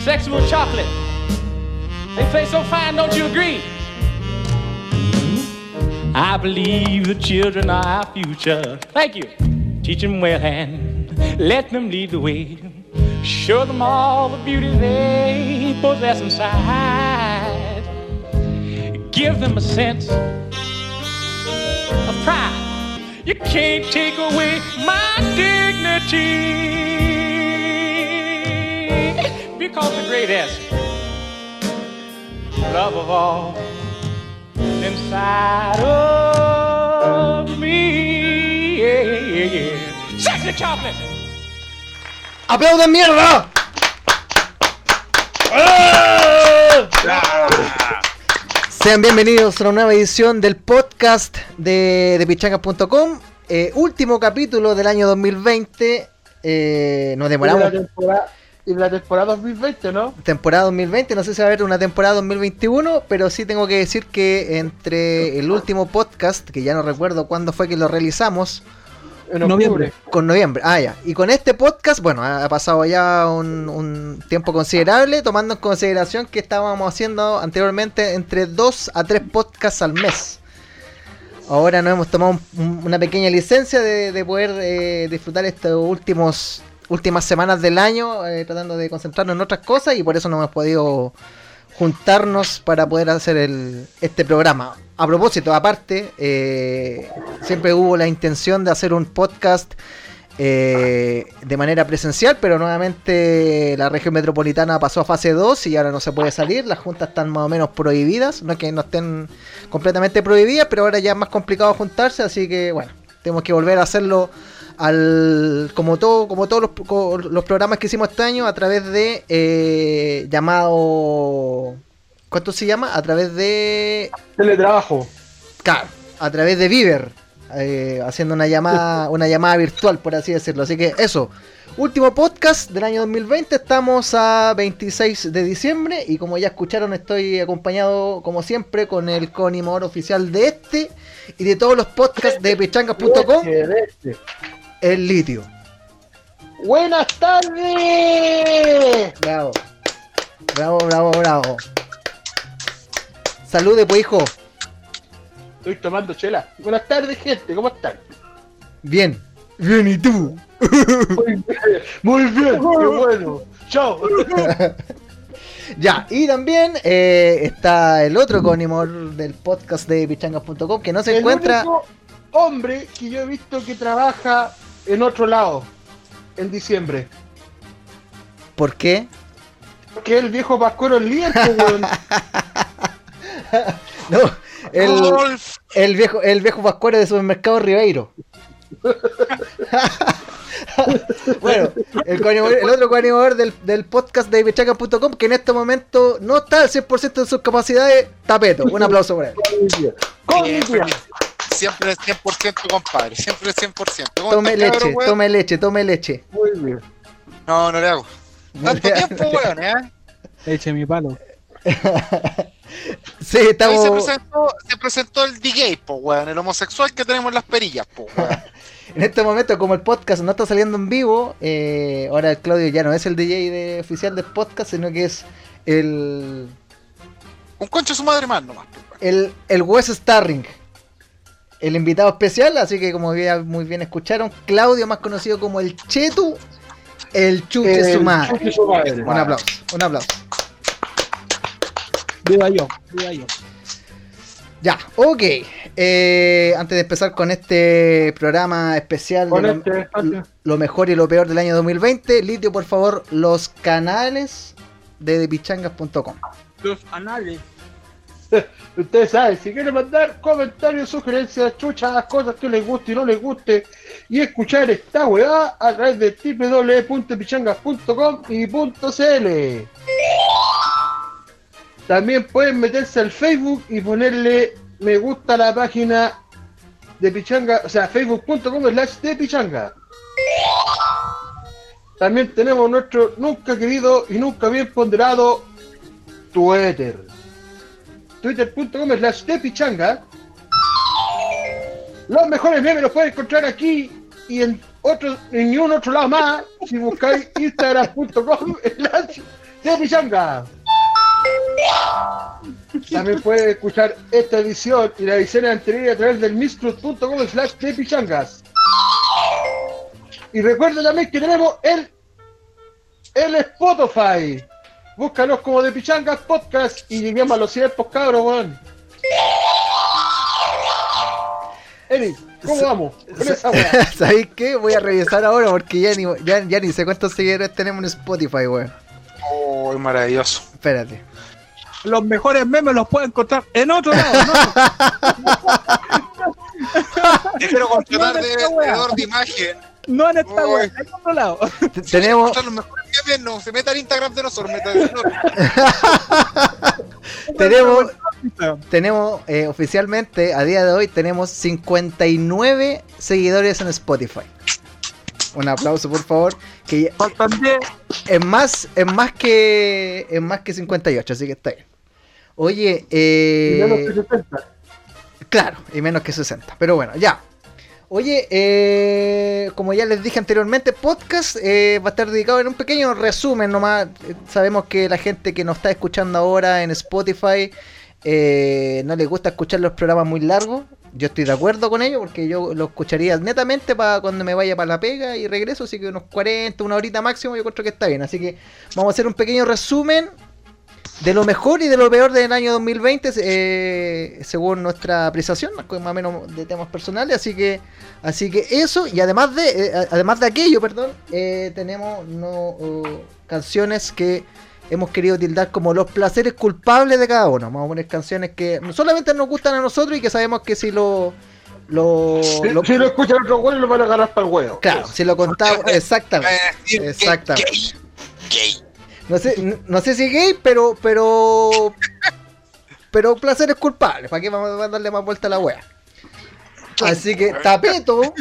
Sexual chocolate. They play so fine, don't you agree? I believe the children are our future. Thank you. Teach them well and let them lead the way. Show them all the beauty they possess inside. Give them a sense of pride. You can't take away my dignity. Because the greatest love of all inside of me. Yeah, yeah, yeah. Sexy chocolate. ¡Aplaudan mierda! Sean bienvenidos a una nueva edición del podcast de, de pichanga.com. Eh, último capítulo del año 2020. Eh, nos demoramos. temporada, y la temporada 2020, ¿no? Temporada 2020, no sé si va a haber una temporada 2021, pero sí tengo que decir que entre el último podcast, que ya no recuerdo cuándo fue que lo realizamos, En octubre. Noviembre. con noviembre, ah ya, y con este podcast, bueno, ha pasado ya un, un tiempo considerable, tomando en consideración que estábamos haciendo anteriormente entre 2 a 3 podcasts al mes. Ahora nos hemos tomado un- un- una pequeña licencia de, de poder eh, disfrutar estos últimos últimas semanas del año, eh, tratando de concentrarnos en otras cosas y por eso no hemos podido juntarnos para poder hacer el, este programa. A propósito, aparte, eh, siempre hubo la intención de hacer un podcast eh, de manera presencial, pero nuevamente la región metropolitana pasó a fase 2 y ahora no se puede salir, las juntas están más o menos prohibidas, no es que no estén completamente prohibidas, pero ahora ya es más complicado juntarse, así que bueno, tenemos que volver a hacerlo al como todo como todos los, los programas que hicimos este año a través de eh, llamado ¿cuánto se llama? a través de Teletrabajo. Claro, a través de Viver, eh, haciendo una llamada, una llamada virtual, por así decirlo. Así que eso, último podcast del año 2020, estamos a 26 de diciembre y como ya escucharon estoy acompañado como siempre con el coanimador oficial de este y de todos los podcasts de pichangas.com, Leche, leche. El litio. Buenas tardes. Bravo, bravo, bravo, bravo. Salude pues hijo, Estoy tomando chela. Buenas tardes, gente. ¿Cómo están? bien, bien y tú. Muy bien. Muy bien. Qué bueno. Chao. Ya, y también eh, está el otro coanimador del podcast de pichangas.com que no se El encuentra. único hombre que yo he visto que trabaja en otro lado en diciembre. ¿Por qué? Que es el viejo Pascuero el líder, weón. No, el, el viejo, el viejo pascuero de supermercado Ribeiro. bueno, el, el otro coanimador del, del podcast de pichangas.com que en este momento no está al 100% de sus capacidades, Tapeto. Un aplauso por él. Siempre 100%, compadre. Siempre 100%. ¿Cómo Tome estás, cabrón, leche, weón? tome leche, tome leche. Muy bien. No, no le hago. Tanto tiempo, weón, ¿eh? Eche mi palo. Sí, Hoy se estamos. presentó, se presentó el D-Gay, po, weón. El homosexual que tenemos en las perillas, po, weón. En este momento, como el podcast no está saliendo en vivo, eh, ahora el Claudio ya no es el DJ de, oficial del podcast, sino que es el, Un concho su madre más nomás, el, el Wes Starring, el invitado especial. Así que, como ya muy bien escucharon, Claudio, más conocido como el Chetu, el Chuche El su madre. chuche su madre. Un aplauso, un aplauso. Viva yo, viva yo. Ya, ok. Eh, antes de empezar con este programa especial de lo, este lo mejor y lo peor del año 2020, Litio, por favor, los canales de depichangas.com. Los anales. Ustedes saben, si quieren mandar comentarios, sugerencias, chuchas, cosas que les guste y no les guste, y escuchar esta weá a través de www.pichangas.com y .cl. También pueden meterse al Facebook y ponerle me gusta a la página de Pichanga, o sea, facebook.com slash de Pichanga. También tenemos nuestro nunca querido y nunca bien ponderado Twitter twitter.com slash de pichanga. Los mejores memes los pueden encontrar aquí y en otro, en ningún otro lado más si buscáis instagram.com slash de pichanga. También puedes escuchar esta edición y la edición anterior a través del mistrus.com slash de pichangas. Y recuerda también que tenemos el, el Spotify. Búscanos como de Pichangas Podcast y lleguemos a los 100 pues cabros, weón. Eric, ¿cómo vamos? ¿Sabéis qué? Voy a revisar ahora porque ya ni, ya, ya ni sé cuántos seguidores tenemos en Spotify, weón. Oh, maravilloso. Espérate. Los mejores memes los pueden encontrar en otro lado, ¿no? Espero contratar No, de vendedor de imagen. No en esta web, en otro lado. Tenemos, los mejores memes, no, se meta al Instagram de nosotros, meta de nosotros. tenemos, tenemos eh, oficialmente, a día de hoy, tenemos 59 seguidores en Spotify. Un aplauso, por favor. Que ya- Faltan 10. es más, es más que es más que 58, así que está bien. Oye, Y menos que eh, 60. claro, y menos que 60, pero bueno, ya. Oye, eh, como ya les dije anteriormente, podcast eh, va a estar dedicado en un pequeño resumen nomás. Eh, Sabemos que la gente que nos está escuchando ahora en Spotify eh, no les gusta escuchar los programas muy largos. Yo estoy de acuerdo con ello porque yo lo escucharía netamente para cuando me vaya para la pega y regreso, así que unos 40, una horita máximo, yo creo que está bien. Así que vamos a hacer un pequeño resumen de lo mejor y de lo peor del año 2020 eh, según nuestra apreciación, más o menos de temas personales, así que así que eso y además de eh, además de aquello, perdón, eh, tenemos no, canciones que hemos querido tildar como los placeres culpables de cada uno. Vamos a poner canciones que solamente nos gustan a nosotros y que sabemos que si lo lo, Si, lo- si lo escuchan otros güeyes, lo van a agarrar para el huevo. claro, si lo contamos exactamente. Exactamente. Gay. No sé, no sé si gay, pero, pero, pero placeres culpables. ¿Para qué vamos a darle más vuelta a la wea? Así que Tapeto,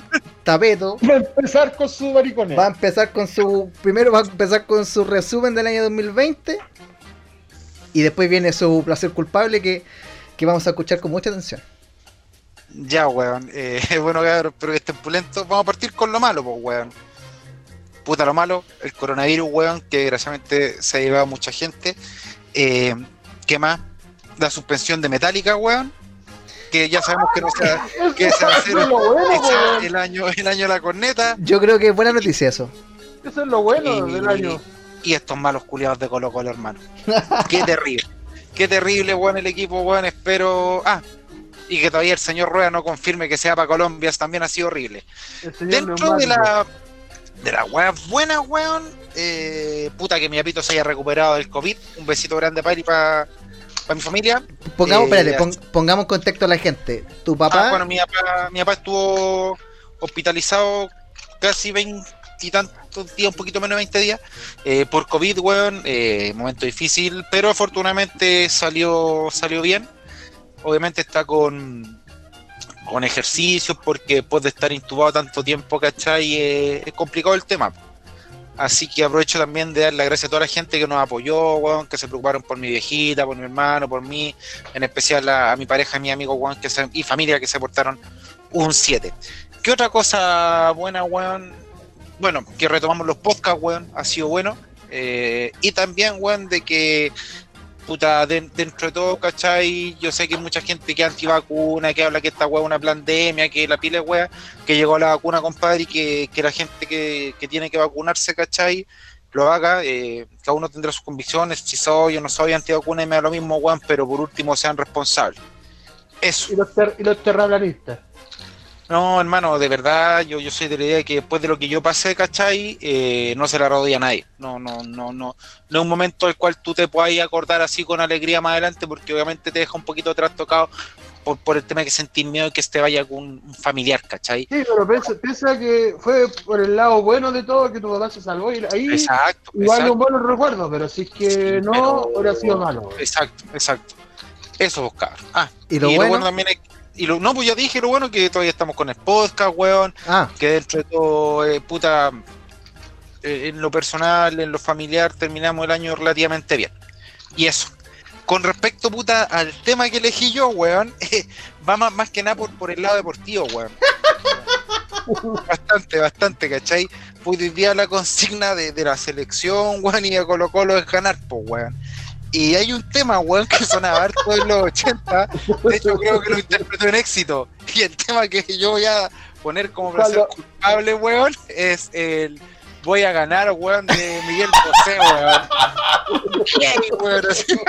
Tapeto, Va a empezar con su mariconeo. va a empezar con su, primero va a empezar con su resumen del año 2020 y después viene su placer culpable que, que vamos a escuchar con mucha atención. Ya, weón. Eh, bueno, cabrón, pero que estén pulentos. Vamos a partir con lo malo, pues, weón. Puta lo malo, el coronavirus, weón, que desgraciadamente se ha llevado a mucha gente. Eh, ¿Qué más? La suspensión de Metallica, weón. Que ya sabemos que no se va, Eso, que se va a hacer el, año, el año de la corneta. Yo creo que es buena noticia eso. Eso es lo bueno Y- del año. Y estos malos culiados de Colo Colo, hermano. Qué terrible. Qué terrible, weón, el equipo, weón. Espero. Ah, y que todavía el señor Rueda no confirme que sea para Colombia, también ha sido horrible. Dentro de la de las weas buenas, weón, eh, puta que mi apito se haya recuperado del COVID. Un besito grande para él y para mi familia. Pongamos, Eh, espérate, pongamos contexto a la gente. Tu papá, Ah, bueno, mi papá, mi papá estuvo hospitalizado casi 20 y tantos días, un poquito menos de 20 días, eh, por COVID, weón. eh, momento difícil, pero afortunadamente salió, salió bien. Obviamente está con, con ejercicios, porque después de estar intubado tanto tiempo, ¿cachai? Eh, es complicado el tema. Así que aprovecho también de dar las gracias a toda la gente que nos apoyó, weón, que se preocuparon por mi viejita, por mi hermano, por mí, en especial a, a mi pareja y mi amigo, weón, que se- y familia que se portaron un 7. ¿Qué otra cosa buena, weón? Bueno, que retomamos los podcasts, weón, ha sido bueno. Eh, y también, weón, de que, puta, de- dentro de todo, ¿cachai? Yo sé que hay mucha gente que es antivacuna, que habla que esta weá es una pandemia, que la pila es weá, que llegó la vacuna, compadre, y que, que la gente que, que tiene que vacunarse, ¿cachai? Lo haga, eh, cada uno tendrá sus convicciones, si soy o no soy antivacuna y me da lo mismo, weón, pero por último sean responsables. Eso. Y los, ter- los. No, hermano, de verdad, yo, yo soy de la idea de que después de lo que yo pasé, ¿cachai? Eh, no se la rodilla a nadie. No, no, no, no. No es un momento al cual tú te puedas acordar así con alegría más adelante, porque obviamente te deja un poquito trastocado por, por el tema de que sentís miedo de que este vaya con un familiar, ¿cachai? Sí, pero piensa, piensa que fue por el lado bueno de todo que tu papá se salvó y ahí Exacto, igual exacto, un buen recuerdo, pero si es que Sí, no, pero- hubiera sido malo. exacto, exacto. Eso buscar. Ah, ¿Y lo bueno? también es. Y lo, no, pues ya dije lo bueno que todavía estamos con el podcast, weón. ah, que dentro de todo, eh, puta, eh, en lo personal, en lo familiar, terminamos el año relativamente bien. Y eso. Con respecto, puta, al tema que elegí yo, weón, va más, más que nada por, por el lado deportivo, weón. bastante, bastante, ¿cachai? Pues hoy día la consigna de, de la selección, weón, y de Colo Colo es ganar, pues, weón. Y hay un tema, weón, que sonaba harto en los 80. De hecho, creo que lo interpretó en éxito. Y el tema que yo voy a poner como placer culpable, weón, es el voy a ganar, weón, de Miguel José, weón. Bien, weón, así.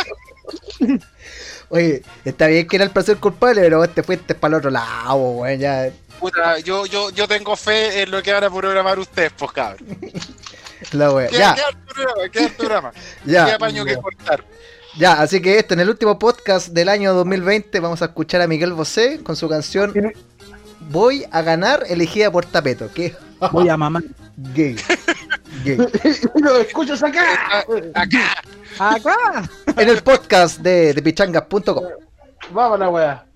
Oye, está bien que era el placer culpable, pero te fuiste para el otro lado, weón. Ya, Puta, yo, yo, yo tengo fe en lo que van a programar ustedes, pues, cabrón. la wea. Queda, Ya, queda el programa, queda el programa. ya. Queda paño que cortar. Ya, así que este, en el último podcast del año 2020, vamos a escuchar a Miguel Bosé con su canción Voy a ganar, elegida por Tapeto, que Voy a mamar. gay. Gay. Y lo escuchas acá. Acá. Acá. En el podcast de, de pichangas.com. Vamos la weá.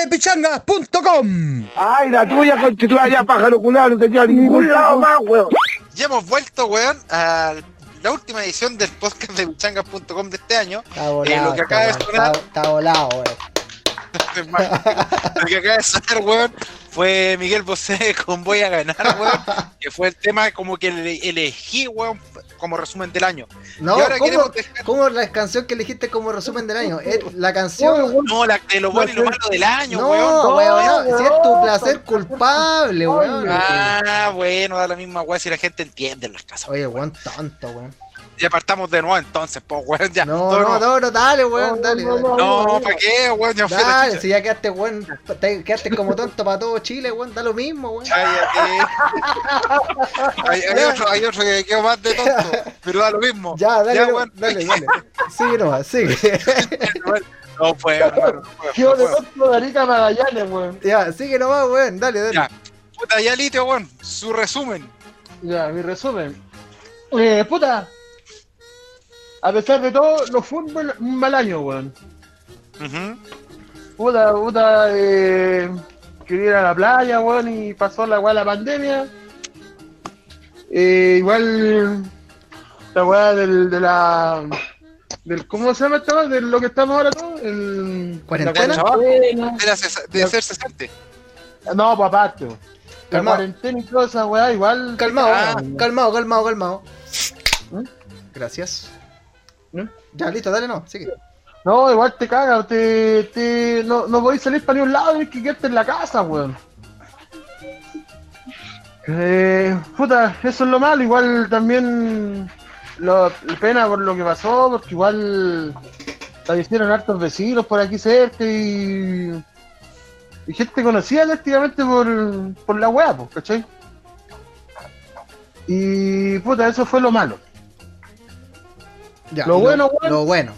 Podcast de pichangas.com. Ay, la tuya constituida ya pájaro culado, no tenía ningún lado más, weón. Ya hemos vuelto, weón, a la última edición del podcast de bichangas.com de este año. Está Eh, volado. lo que acaba de está, sonar- está- está volado, weón. Lo que acaba de sonar, weón, fue Miguel Bosé con Voy a ganar, weón, que fue el tema como que ele- elegí, weón, como resumen del año. No, y ahora ¿cómo, queremos dejar, cómo la canción que elegiste como resumen del año? Es la canción. no, la, de lo bueno y lo malo del año, No, weón. weón, no, weón. si es tu placer culpable, weón. Ah, bueno, da la misma weón si la gente entiende en las casas. Oye, weón, tonto, weón. Ya partamos de nuevo entonces, pues, weón, ya. No, no, no, no, dale, weón, No, dale. no, dale. no, No, ¿para qué, weón? Ya Dale, si ya quedaste, weón, te- quedaste como tonto para todo Chile, weón, da lo mismo, weón. Cállate. Hay, hay otro, hay otro que quedó más de tonto, pero da lo mismo. Ya, dale, no, weón. dale, dale. Sigue nomás, sigue. No fue, hermano. no fue, Quedó de tonto de Arica Magallanes, weón. ya, sigue nomás, weón, dale, dale. Ya. Puta, ya litio, weón. Su resumen. Ya, mi resumen. Eh, puta. A pesar de todo, no fue un, mal- un mal año, weón. Ujú. Puta, puta, eh, quería ir a la playa, weón, y pasó la weá la pandemia. Eh, igual, la weá del, de la. Del, ¿Cómo se llama esta weá? De lo que estamos ahora todos. El, ¿Cuarentena? la cuarentena. De, la cesa- de ser cesante. No, papá, tío. La Calmado. cuarentena y toda esa weá, igual. Calmado, Ah. calmado, calmado, calmado. ¿Mm? Gracias. Ya, listo, dale, no, sigue. No, igual te caga, te, te, no, no podéis salir para ningún lado, tienes que quedarte en la casa, weón. Eh, puta, eso es lo malo, igual también lo, pena por lo que pasó, porque igual fallecieron hartos vecinos por aquí cerca y, y gente conocida prácticamente por, por la weá, pues, ¿cachai? Y puta, eso fue lo malo. Ya, Lo y bueno, weón. Lo bueno.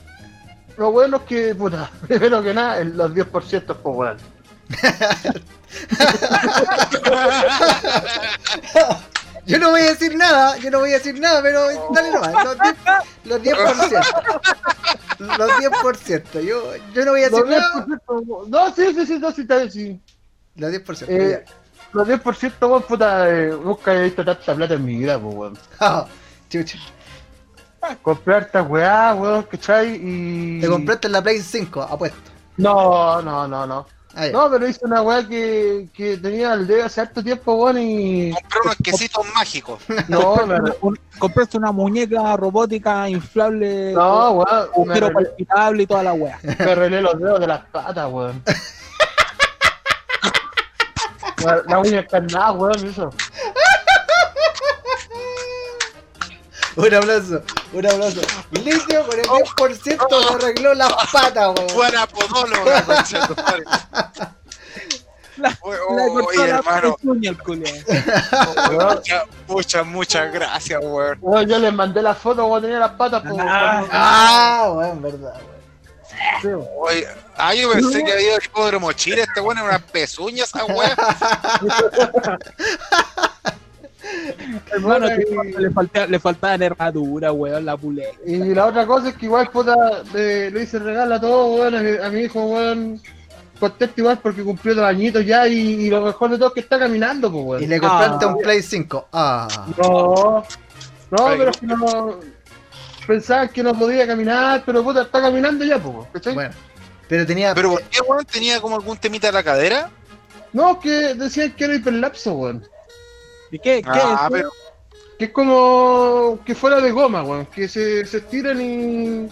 Lo bueno es que, puta, primero que nada, los 10% pues weón. Yo no voy a decir nada, yo no voy a decir nada, pero dale nomás. Los 10%. Los 10%. Los 10%. Yo, yo no voy a decir nada. 10%, no, sí, sí, sí, no, sí, está bien, sí. Los 10%. Eh, los 10%, weón, puta, eh, nunca he visto tanta plata en mi vida, pues, weón. ya. Chucha. Comprar esta weá, weón, ¿cachai? Y... Te compraste la Play 5, apuesto. No, no, no, no. Ah. No, pero hice una weá que, que tenía al dedo hace harto tiempo, weón, y... Compré unos quesitos mágicos. No, un- compraste una muñeca robótica inflable, no, weón, me, agujero arreglé- palpitable y toda la wea. me arreglé los dedos de las patas, weón. La, la uña encarnada, weón, eso. Un aplauso, un aplauso. Licio con el 10% me arregló las patas, weón. Fuera podóloga. La- Oye, hermano. Muchas, muchas, muchas gracias, weón. Yo les mandé la foto cuando tenía las patas, pues, Ah. Ah, weón, verdad, weón. Oye, ah, yo pensé que había hipódromo Chile, este weón era unas pezuñas, esa weón. Hermano, Bueno, y- le, falta, le faltaba nervadura, weón, la puleta. Y la otra cosa es que igual, puta, le, le hice regalo a todo, weón, a mi, a mi hijo, weón. Contento igual porque cumplió dos añitos ya y, y lo mejor de todo es que está caminando, pues, Y weón. le compraste Ah. un Play 5. Ah. No, no, Ay, pero es que no... Pensaban que no podía caminar, pero puta, está caminando ya, pues, ¿cachai? Bueno. Pero tenía. Pero ¿por qué, weón? ¿Tenía como algún temita en la cadera? No, que decían que era hiperlapso, weón. ¿Y qué? ¿Qué Ah, es? pero Que es como que fuera de goma, weón. Que se, se estiran y,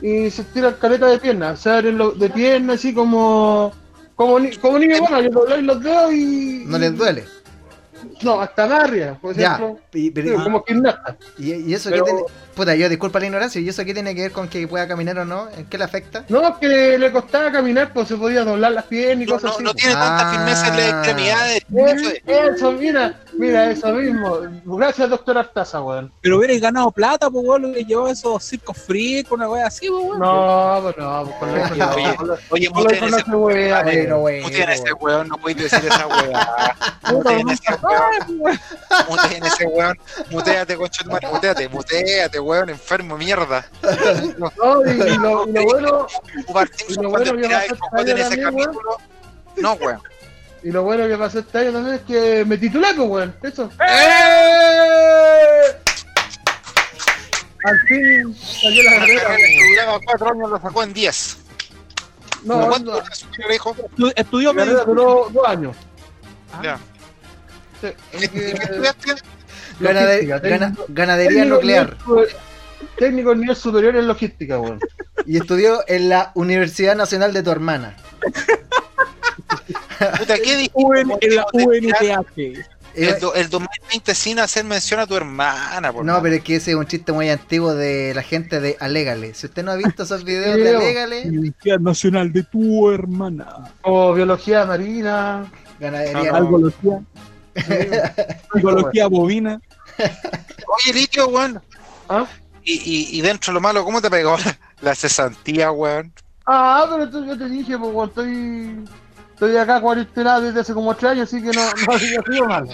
y se estiran caleta de piernas. Se abren lo- de piernas así como. Como, ni- como niño bueno, que dobláis los dedos y. No les duele. No, hasta más arriba, por Ya. ejemplo. Y, pero- Sí, como gimnasta. y- y eso Pero- que tiene. Puta, yo disculpa la ignorancia. ¿Y eso qué tiene que ver con que pueda caminar o no? ¿En qué le afecta? No, que le costaba caminar, pues se podía doblar las piernas y no, cosas no, así. no tiene tanta Ah. firmeza en las extremidades. Eso es. Eh, Eso, mira, mira, eso mismo. Gracias, doctor Artaza, weón. Pero hubierais ganado plata, pues, weón, le llevó esos circos free con una wea así, pues, weón. No, pues no, pues con lo Oye, oye, lo- Oye, que ese weón. No podéis decir esa weá. Ese nunca weón, muteen ese weón. Muteate, concha de muteate, muteate, weón, enfermo, mierda. No, y, y lo, y lo bueno, Y lo bueno que también, capítulo. No, weón. y lo bueno que pasó este año también es que me titulé, pues, weón. Eso. ¡Eh! Al fin salió la carrera. duraba cuatro años lo sacó en 10. No, ¿Cuánto no, Estudió medicina. duró dos años. Ya. Gana- técnico- ganadería técnico nuclear. nivel- Técnico en nivel superior en logística, weón. Y estudió en la Universidad Nacional de tu hermana. Puta, ¿qué dijiste? UN en la UNTH. el, do- el 2020 sin hacer mención a tu hermana, por No, mano. pero es que ese es un chiste muy antiguo de la gente de Alégale. Si usted no ha visto esos videos de. Alégale, Universidad Nacional de tu hermana. O biología marina. ganadería. No, Algología. Algología bovina. Oye, Litio, weón. ¿Ah? Y, y, y dentro de lo malo, ¿cómo te pegó la, la cesantía, weón? Ah, pero tú- yo te dije, pues, weón, estoy, estoy acá cuarentena desde hace como tres años, así que no, no ha sido malo.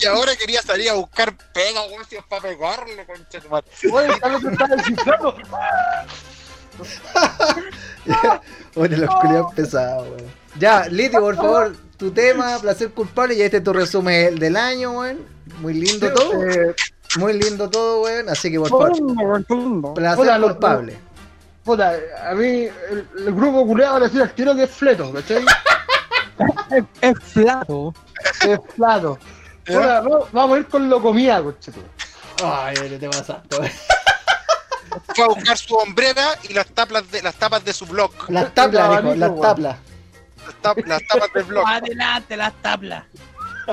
Y, ahora quería salir a buscar pega, weón, si es para pegarle, concha de madre. Oye, vez te estás Oye, los culiados pesados, weón. Ya, Litio, por favor, tu tema, placer culpable, y este es tu resumen del año, weón. Muy lindo todo, Eh, muy lindo todo, weón. Así que por favor, placer Hola, lo- culpable. puta, a mí el, el grupo culeado le decía al tiro que es fleto, ¿cachai? Es, es flato. Es. Puta, no, vamos a ir con lo comida, cochito. Ay, te pasaste, weón. Fue a buscar su hombrera y las tapas de, las tapas de su blog. Las tablas, dijo, las tablas. Las, las tapas del blog. Adelante las tablas.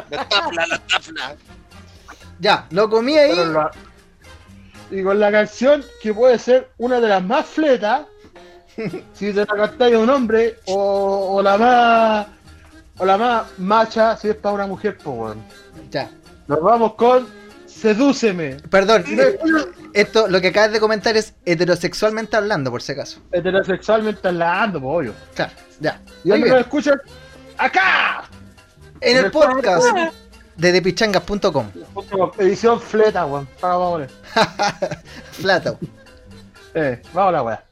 Las tablas, las tablas. Ya, lo comí ahí. La- y con la canción que puede ser una de las más fletas, si te la cantáis a un hombre, o, o la más o la más macha si es para una mujer, pues weón. Ya. Nos vamos con Sedúceme. Perdón, esto, lo que acabas de comentar es heterosexualmente hablando, por si acaso. Heterosexualmente hablando, obvio. Claro, ya. Y nos escuchan acá. En el podcast de depichangas.com. Edición fleta, weón. Vamos a poner. Flato. Eh, vamos a la weá.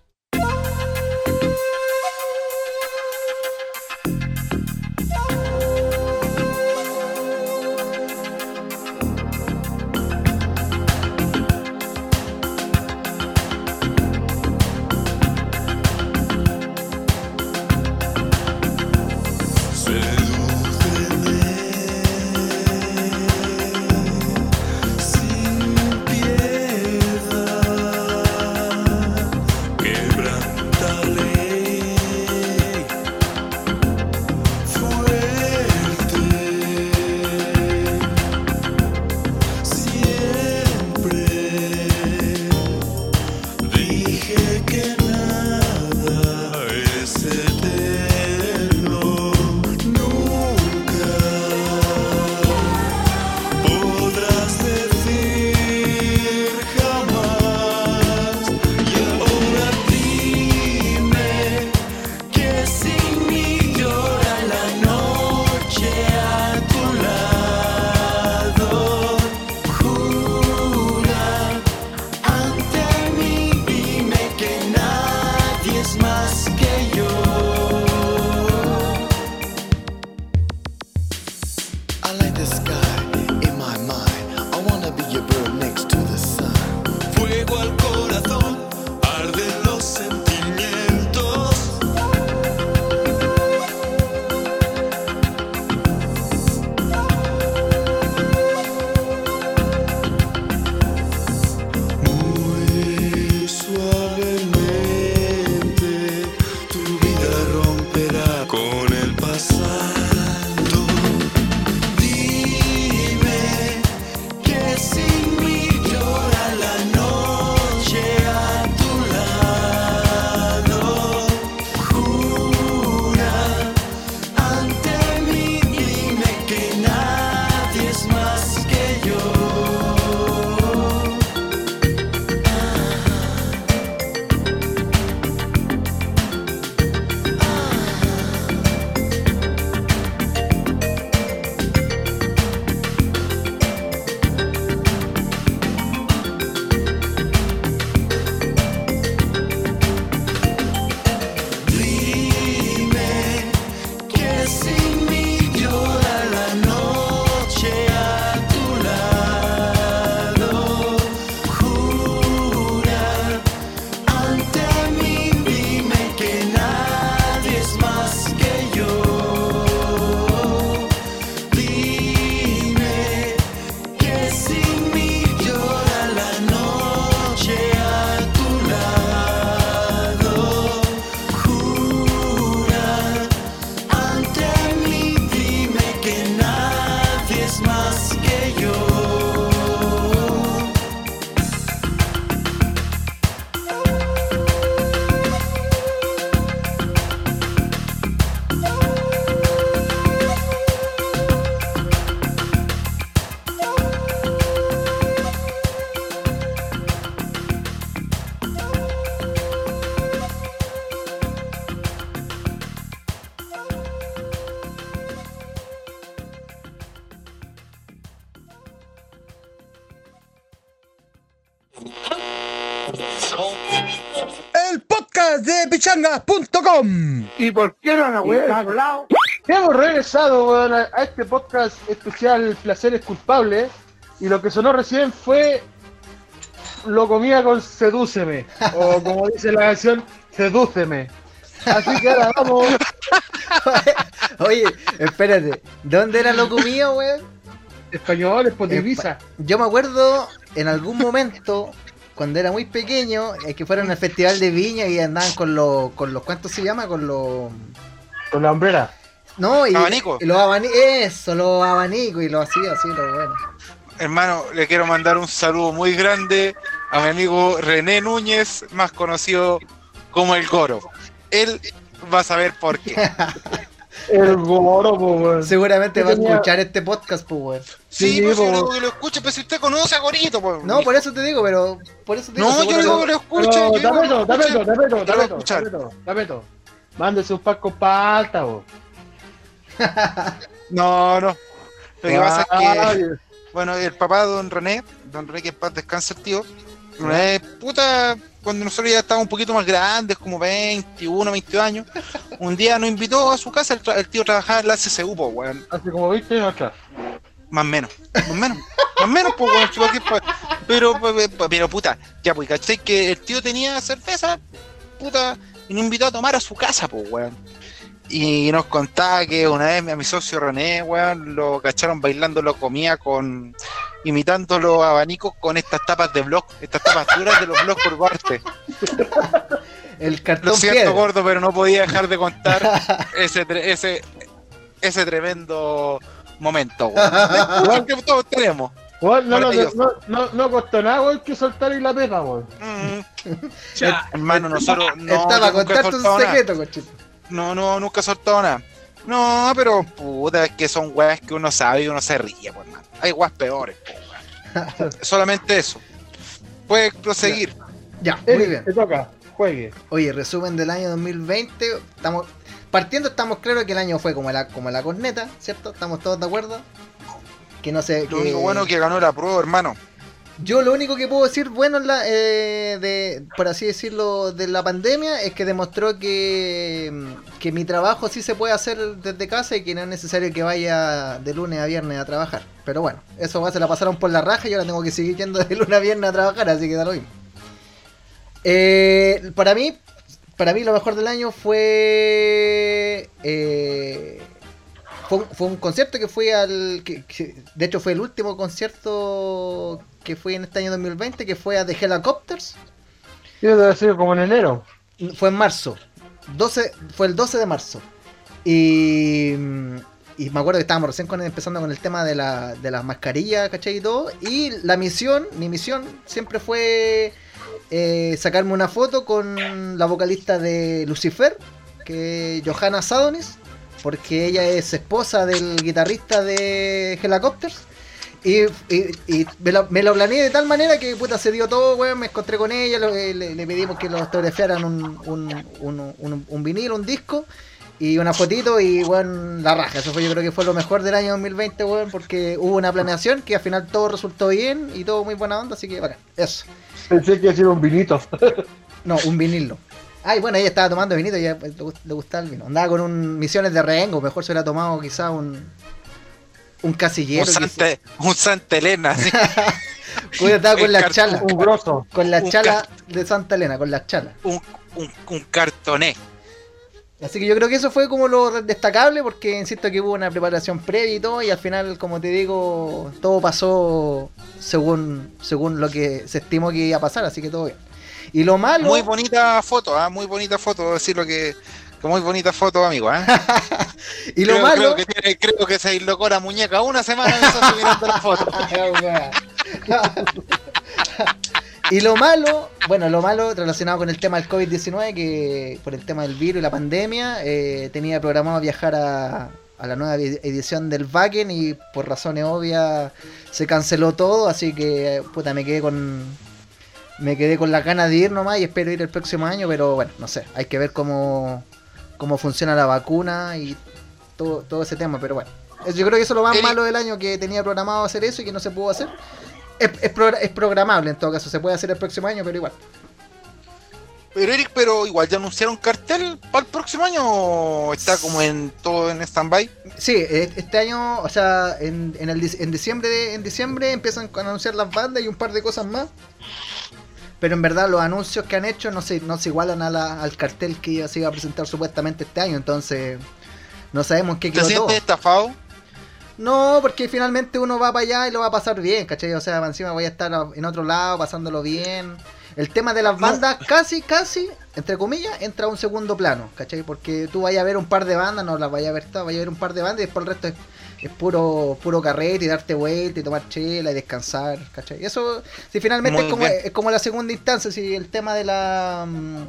¿Y por qué no la weá de lado? Hemos regresado weón, a, a este podcast especial Placeres Culpables y lo que sonó recién fue Lo comía con Sedúceme o como dice la canción Sedúceme. Así que ahora vamos. Oye, espérate. ¿Dónde era lo mío, weón? Españoles, por divisa. Yo me acuerdo en algún momento, cuando era muy pequeño, eh, que fueron al festival de Viña y andaban con los, con los, ¿cuánto se llama? Con los... Con la hombrera. No, y, Abanico. y los abanicos, eso, los abanicos y lo hacía así, lo bueno. Hermano, le quiero mandar un saludo muy grande a mi amigo René Núñez, más conocido como el Goro. Él va a saber por qué. El goro, po, weón. Seguramente va a tenía- escuchar este podcast, pues, weón. Sí, Sí, pues po. yo digo que lo escuche, pero si usted conoce a Gorito, pues. No, por eso te digo, pero por eso te digo. No, yo digo que lo escuche. Tapeto, escuche. Tapeto, Yo lo voy a Tapeto, escuchar. Tapeto, Tapeto. Mándese un paco palta, vos. No, no. Lo que pasa es que, bueno, el papá de don René, don René que en paz descansa el tío, una vez, puta, cuando nosotros ya estábamos un poquito más grandes, como 21, 22 años, un día nos invitó a su casa, el, el tío trabajaba en la CCU, pues, weón. Hace como 20 años atrás. Más o menos, más o menos, más o menos, pues, weón, chico, aquí, pero, pero, pero, puta, ya, pues, ¿cachai? Que el tío tenía cerveza, puta, y nos invitó a tomar a su casa, pues, weón. Y nos contaba que una vez a mi socio René, weón, lo cacharon bailando, lo comía con, imitando los abanicos con estas tapas de blog, estas tapas duras de los blogs por parte. El Lo cartón siento, piedra. gordo, pero no podía dejar de contar ese, ese, ese tremendo momento, weón. que todos tenemos. Weón, no, no, no, no, no costó nada, weón, que soltar y la pepa, weón. Mm, hermano, nosotros no, Estaba contando un secreto, cochito. No, no, nunca he soltado nada. No, pero puta, es que son weas que uno sabe y uno se ríe, pues, hermano. Hay weas peores, weón. Solamente eso. Puedes proseguir. Ya, muy bien. te toca, juegue. Oye, resumen del año 2020. Estamos partiendo, estamos claros que el año fue como la, como la corneta, ¿cierto? Estamos todos de acuerdo. Que no sé. Lo que- único bueno que ganó la prueba, hermano. Yo lo único que puedo decir bueno en la, eh, de, por así decirlo, de la pandemia es que demostró que, que mi trabajo sí se puede hacer desde casa y que no es necesario que vaya de lunes a viernes a trabajar. Pero bueno, eso va, se la pasaron por la raja y ahora tengo que seguir yendo de lunes a viernes a trabajar, así que da lo mismo. Eh, para mí, para mí lo mejor del año fue eh, fue, un- fue un concierto que fui al que, que- de hecho fue el último concierto que fui en este año 2020 que fue a The Helicopters Yo debe ser como en enero. fue en marzo 12 fue el 12 de marzo y y me acuerdo que estábamos recién con- empezando con el tema de, la, de las mascarillas, ¿cachai? Y todo. Y la misión, mi misión siempre fue eh, sacarme una foto con la vocalista de Lucifer, que es Johanna Sadonis, porque ella es esposa del guitarrista de Helicopters. Y, y- y me, lo, me lo planeé de tal manera que puta se dio todo, weón. Me encontré con ella, lo- eh, le, le pedimos que lo autografiaran un, un, un, un, un vinilo, un disco y una fotito y weón, la raja. Eso fue, yo creo que fue lo mejor del año 2020, weón, porque hubo una planeación que al final todo resultó bien y todo muy buena onda, así que bacán. Eso. Pensé que iba a ser un vinito. No, un vinilo. Ay, bueno, ella estaba tomando vinito y ya pues, le, gust- le gustaba el vino. Andaba con un misiones de rengo, mejor se hubiera tomado quizá un un casillero. Un. Santa, un Santa Elena. Hubiera estado con el la chala, Un grosso. con la chala de Santa Elena, con la chala. un, un, un cartoné. Así que yo creo que eso fue como lo destacable porque insisto que hubo una preparación previa y todo y al final, como te digo, todo pasó según según lo que se estimó que iba a pasar, así que todo bien. Y lo malo... Muy bonita foto, ah, muy bonita foto, decirlo que, que muy bonita foto, amigo. ¿ah? y lo creo, malo... creo que tiene- creo que se dislocó la muñeca una semana en eso mirando la foto. y lo malo, bueno, lo malo relacionado con el tema del COVID-19, que por el tema del virus y la pandemia, eh, tenía programado viajar a, a la nueva edi- edición del Wacken y por razones obvias se canceló todo, así que puta me quedé con me quedé con las ganas de ir nomás y espero ir el próximo año, pero bueno, no sé, hay que ver cómo, cómo funciona la vacuna y todo, todo ese tema, pero bueno. Yo creo que eso es lo más malo del año, que tenía programado hacer eso y que no se pudo hacer. Es, es progra- es programable en todo caso, se puede hacer el próximo año, pero igual. Pero Eric, pero igual ya anunciaron cartel para el próximo año o está como en todo en stand-by. Sí, e- este año, o sea, en, en, el, en diciembre de- en diciembre empiezan a anunciar las bandas y un par de cosas más. Pero en verdad los anuncios que han hecho no se, no se igualan a la- al cartel que se iba a presentar supuestamente este año, entonces no sabemos qué ¿Te quedó todo. sientes estafado? No, porque finalmente uno va para allá y lo va a pasar bien, ¿cachai? O sea, encima voy a estar en otro lado pasándolo bien. El tema de las No. bandas casi, casi, entre comillas, entra a un segundo plano, ¿cachai? Porque tú vayas a ver un par de bandas, no las vayas a ver todas, vayas a ver un par de bandas y después el resto es, es puro puro carrete y darte vuelta y tomar chela y descansar, ¿cachai? Y eso, si finalmente es como, es como la segunda instancia, si el tema de la... mm,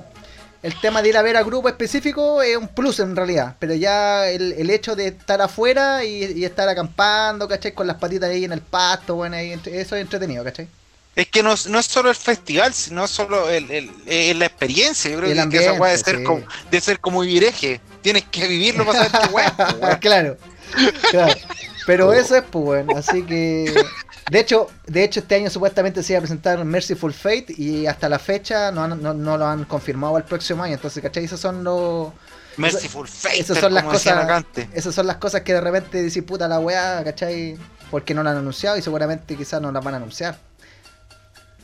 el tema de ir a ver a grupo específico es un plus en realidad, pero ya el, el hecho de estar afuera y, y estar acampando, ¿cachai? Con las patitas ahí en el pasto, bueno, ahí, eso es entretenido, ¿cachai? Es que no, no es solo el festival, sino solo el, el- el- la experiencia. Yo creo El que, que esa weá de ambiente, ser, sí. como, de ser como vireje. Tienes que vivirlo para saber qué weá, weón. claro, claro. Pero eso es, pues bueno, así que... De hecho, de hecho, este año supuestamente se iba a presentar Merciful Fate y hasta la fecha no, han- no, no lo han confirmado al próximo año, entonces, ¿cachai? Esos son los... Merciful Fate, Esas son las cosas-. Esas son las cosas que de repente decís puta la weá, ¿cachai? Porque no la han anunciado y seguramente quizás no las van a anunciar.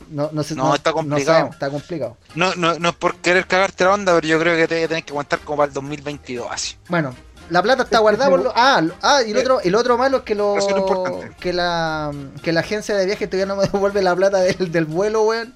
No, no, sé, No, está complicado. sabemos, está complicado. No, no, no es por querer cagarte la onda, pero yo creo que te voy a tener que aguantar como para el 2022 así. Bueno, la plata está guardada por lo... Ah, lo- ah, y el otro, el otro malo es que lo, que la que la agencia de viaje todavía no me devuelve la plata del, del vuelo, weón.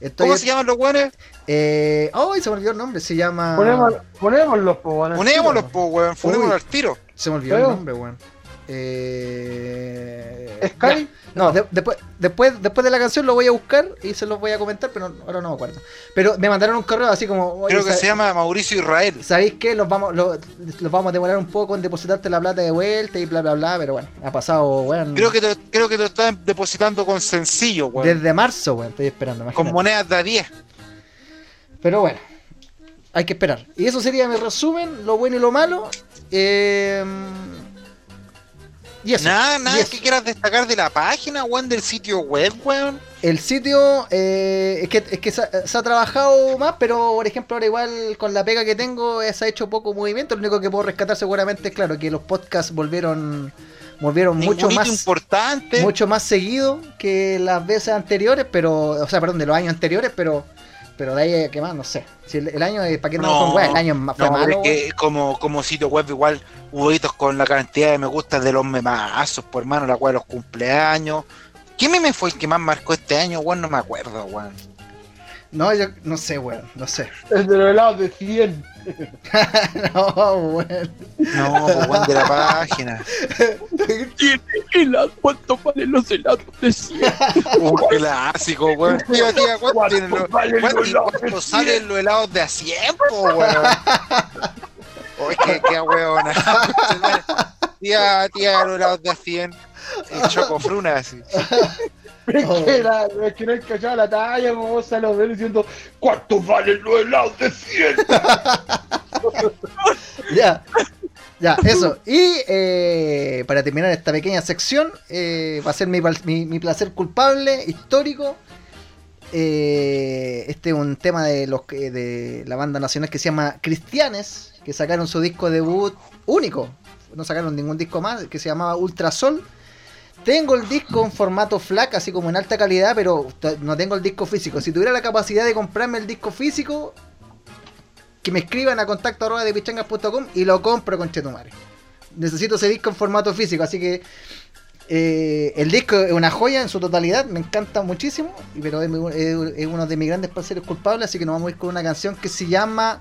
Estoy, ¿Cómo se llaman los weones? Eh, ay, se me olvidó el nombre, se llama Ponemos, ponémoslos, po, bueno, Ponémoslos, po, weón, ponémoslos al tiro. Se me olvidó el nombre, weón. Eh... Sky. ya. No, de- después, después, después de la canción lo voy a buscar y se los voy a comentar, pero ahora no me acuerdo. Pero me mandaron un correo así como. "Oye, Creo que se llama Mauricio Israel. ¿Sabéis qué? Los vamos, lo- los vamos a demorar un poco en depositarte la plata de vuelta y bla bla bla, pero bueno, ha pasado, weón. Creo que te, creo que te están depositando con sencillo, weón. Desde marzo, weón, estoy esperando. Con imagínate. monedas de a 10. Pero bueno, hay que esperar. Y eso sería mi resumen, lo bueno y lo malo. Eh, y eso. Nada, nada eso. que quieras destacar de la página, weón, del sitio web, weón. El sitio eh, es que, es que se, ha- se ha trabajado más, pero por ejemplo ahora igual con la pega que tengo eh, se ha hecho poco movimiento. Lo único que puedo rescatar seguramente es claro que los podcasts volvieron volvieron mucho más importante. mucho más seguido que las veces anteriores, pero o sea, perdón, de los años anteriores, pero pero de ahí que más no sé. Si el, el año para qué no, No, con weá, el año más fue No, malo. pero es que como, como sitio web igual hubo hitos con la cantidad de me gustas de los memazos, por hermano, la cual de los cumpleaños. ¿Qué meme fue el que más marcó este año, weón? No me acuerdo, weón. No, yo no sé, weón, no sé. El de los helados de 100. no, weón. No, pues weón, de la página. Tiene helado. ¿Cuánto valen los helados de 100? Un clásico, weón. Tía, tía, ¿cuánto, cuánto- y helados de cuánto 100? salen los helados de a 100, po, weón? Oye, qué, qué weón. Tía, tía, los helados de a 100. El chocofruna, así. Es Oh. que, la, es que no cachado la talla, como vos a los ver diciendo ¿Cuánto valen los helados de 100? Ya, ya, eso. Y eh, para terminar esta pequeña sección, eh, va a ser mi, mi- mi placer culpable, histórico. Eh, este es un tema de los de la banda nacional que se llama Cristianes, que sacaron su disco debut único. No sacaron ningún disco más, que se llamaba Ultrasol. Tengo el disco en formato FLAC, así como en alta calidad, pero no tengo el disco físico. Si tuviera la capacidad de comprarme el disco físico, que me escriban a contacto arroba de pichangas.com y lo compro con Chetumare. Necesito ese disco en formato físico, así que eh, el disco es una joya en su totalidad, me encanta muchísimo, pero es, mi- es- es uno de mis grandes placeres culpables, así que nos vamos a ir con una canción que se llama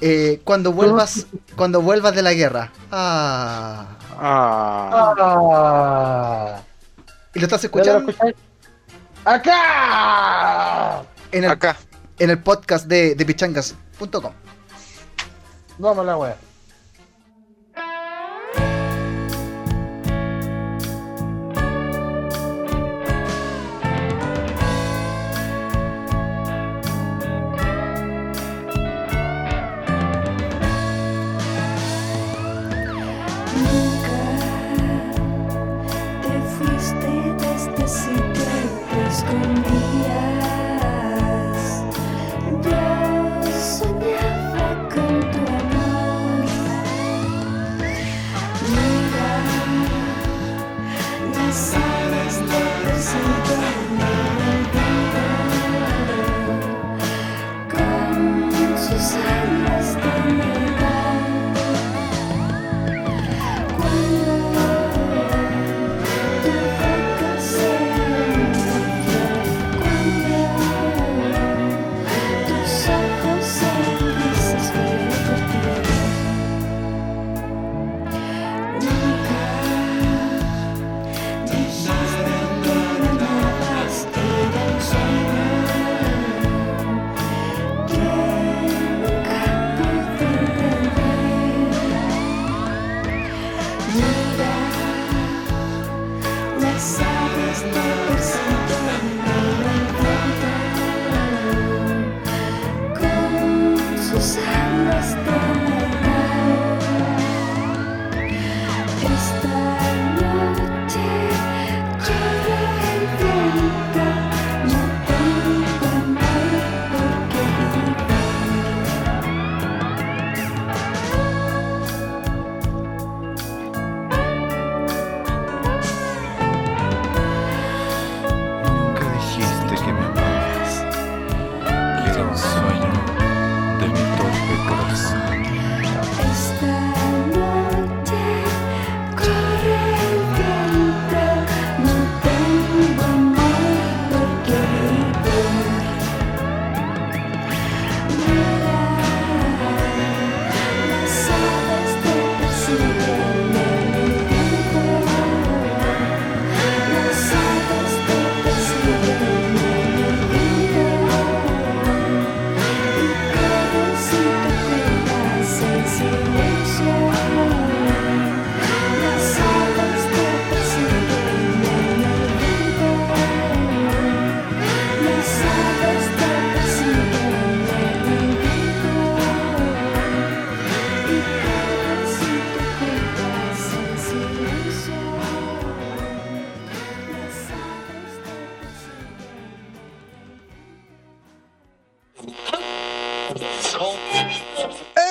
eh, Cuando vuelvas cuando vuelvas de la guerra. Ah. Ah. Ah, ¿Y lo estás ¿ya lo escuchando? ¡Acá! En el, Acá. en el podcast de, de pichangas.com. Vamos a la wea.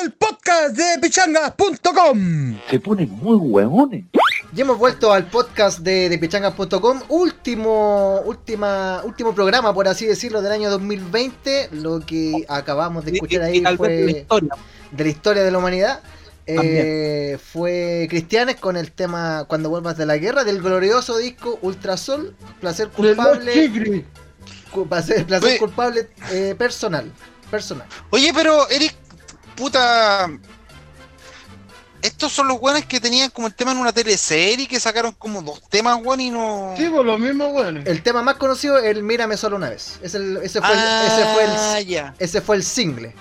El podcast de pichangas.com. Se ponen muy huevones. Ya hemos vuelto al podcast de, de pichangas.com, último, última, último programa, por así decirlo, del año 2020. Lo que acabamos de escuchar ahí Y- y de la fue historia. de la historia de la humanidad. Eh, fue Cristianes con el tema Cuando vuelvas de la guerra, del glorioso disco Ultrasol, placer culpable, placer, placer Oye. culpable eh, personal, personal. Oye, pero Eric, puta. Estos son los weones que tenían como el tema en una teleserie que sacaron como dos temas, weón, y no. Sí, por lo mismo, weón. El tema más conocido es el Mírame solo una vez. Es el- ese, fue el, ese, fue Ah, el, ese fue el single.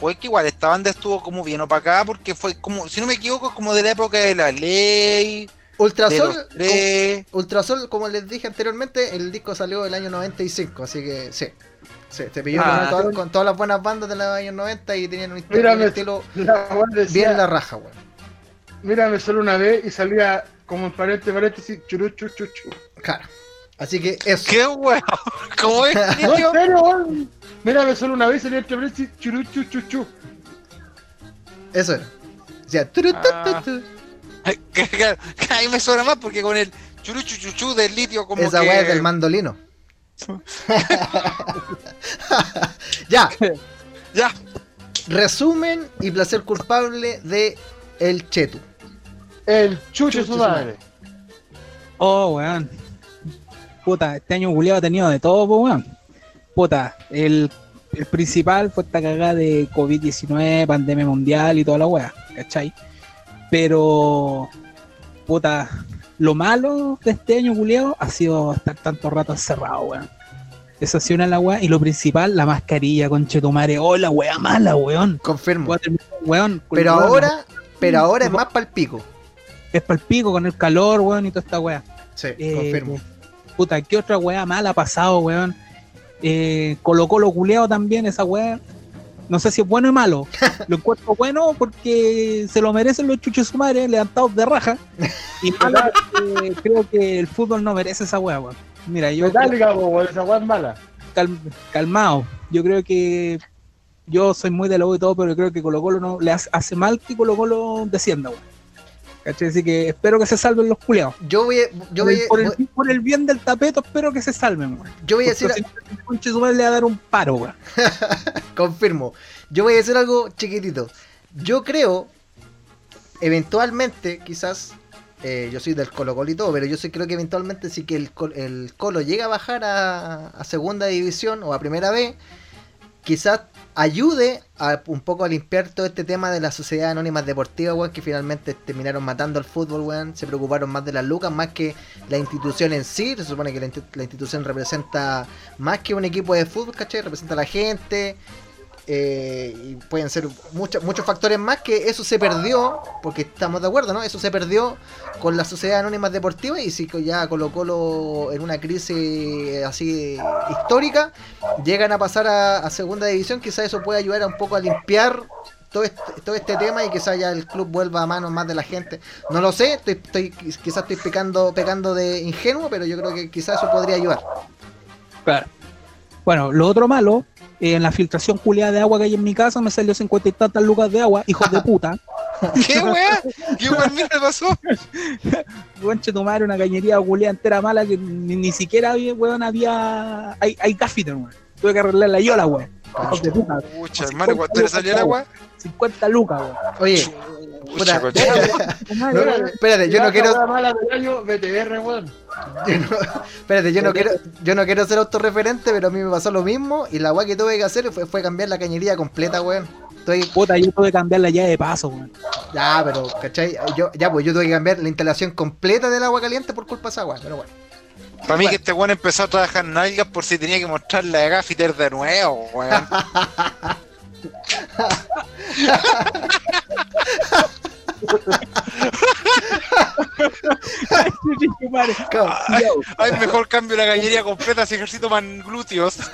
Pues que igual, esta banda estuvo como bien opacada porque fue como, si no me equivoco, como de la época de la ley, de Ultrasol, los tres. Ultrasol, como les dije anteriormente, el disco salió el año 95, así que sí. Sí, se pilló Ah. con, todas- con todas las buenas bandas de los años 90 y tenían un, estilo- un Mírame, estilo la weón decía, bien la raja, weón. mírame solo una vez y salía como en paréntesis, paréntesis, churu, chu, chu, chu. Claro. Así que eso. ¿Qué weón? ¿Cómo es? No, tío? en serio, weón. Mírame solo una vez y salía entre paréntesis, churu, chu, chu, chu. Eso era. O sea, turu, Ah. tu, tu. Ahí me suena más porque con el churuchuchuchu del litio como Esa que... weá es del mandolino. ya, Ya, resumen y placer culpable de El Chetu. El chucho su su madre. Oh, weón. Puta, este año Julio ha tenido de todo, pues, weón. Puta, el, el principal fue esta cagada de COVID-19, pandemia mundial y toda la weá, ¿cachai? Pero, puta, lo malo de este año Julio ha sido estar tanto rato encerrado, weón. Eso ha sido una las weas. Y lo principal, la mascarilla, conchetumare. Oh, la wea mala, weón. Confirmo. Weón, Pero ahora, pero ahora es más pa'l pico. Es para el pico con el calor, weón, y toda esta wea. Sí, Eh, confirmo. Puta, ¿qué otra weá mala ha pasado, weón? Eh, Colo Colo culeado también, esa weá. No sé si es bueno o malo. Lo encuentro bueno porque se lo merecen los chuchos su madre, levantados de raja. Y malo porque creo que el fútbol no merece esa weá, weón. Mira, yo Metallica, weón, esa weá es mala. cal- calmado. Yo creo que yo soy muy de lo y todo, pero creo que Colo Colo no le hace, hace mal que Colo Colo descienda, weón. ¿Cachai? Así que espero que se salven los culeados. Yo voy, a- yo Por, voy, el- a- por el, voy- por el bien del tapeto, espero que se salven, weón. yo voy a decir, si madre le va a dar un paro, weón. confirmo. Yo voy a decir algo chiquitito. Yo creo, eventualmente, quizás, eh, yo soy del Colo Colo y todo, pero yo sí creo que eventualmente sí que el, Col- el Colo llega a bajar a, a segunda división o a primera B, quizás ayude a un poco a limpiar todo este tema de las sociedades anónimas deportivas, que finalmente terminaron matando al fútbol, weón, se preocuparon más de las lucas, más que la institución en sí, se supone que la, la institución representa más que un equipo de fútbol, ¿cachai? Representa a la gente, eh, y pueden ser muchos muchos factores más que eso se perdió, porque estamos de acuerdo, ¿no? Eso se perdió con las sociedades anónimas deportivas y si ya Colo Colo en una crisis así histórica, llegan a pasar a, a segunda división, quizás eso puede ayudar a un poco a limpiar todo este, todo este tema y quizás ya el club vuelva a manos más de la gente. No lo sé, estoy, estoy, quizás estoy pecando, pecando de ingenuo, pero yo creo que quizás eso podría ayudar. Claro. Bueno, lo otro malo, eh, en la filtración culiada de agua que hay en mi casa me salió 50 y tantas lucas de agua, hijos de puta. ¿Qué weá? ¿Qué weá mierda pasó? Conche tu madre, una cañería culiada entera mala que ni, ni siquiera había, weón, había. Hay, hay gaffiter, weón. Tuve que arreglarla yo la weón. Pucha, hermano, ¿cuánto le salió el agua? 50 lucas, weón. Oye, Pucha, puta, coche. no, espérate, yo no quiero, cagada mala del año, BTR, weón. yo no- espérate, yo no quiero, yo no quiero ser autorreferente, pero a mí me pasó lo mismo y la weá que tuve que hacer fue, fue cambiar la cañería completa, weón. Estoy, Puta, yo tuve que cambiar la llave de paso, weón. ya, pero, ¿cachai? Yo, ya, pues yo tuve que cambiar la instalación completa del agua caliente por culpa de esa weá, pero bueno. Para mí que este weón empezó a trabajar en nalgas por si tenía que mostrarle a Gaffiter de nuevo, weón. Ay, ay, mejor cambio la gallería completa si ejercito más glúteos.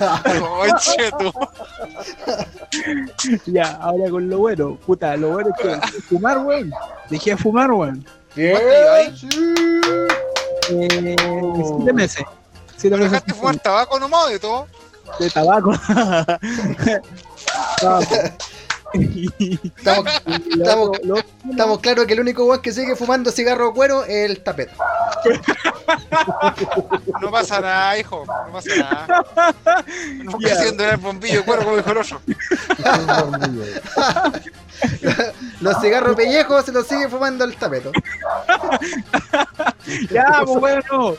Ya, ahora con lo bueno. Puta, lo bueno es que de fumar, weón. Dejé de fumar, weón. ¿Cuánto lleva ahí? Eh, siete meses. Siete ¿No meses dejaste fumar tabaco nomás de todo? de tabaco. No, Estamos, estamos, estamos claros que el único weón que sigue fumando cigarro de cuero es el tapete. No pasa nada, hijo. No pasa nada. No estoy haciendo el bombillo de cuero como dijo el otro. Los cigarros pellejos se los sigue fumando el tapeto. Ya, pues bueno.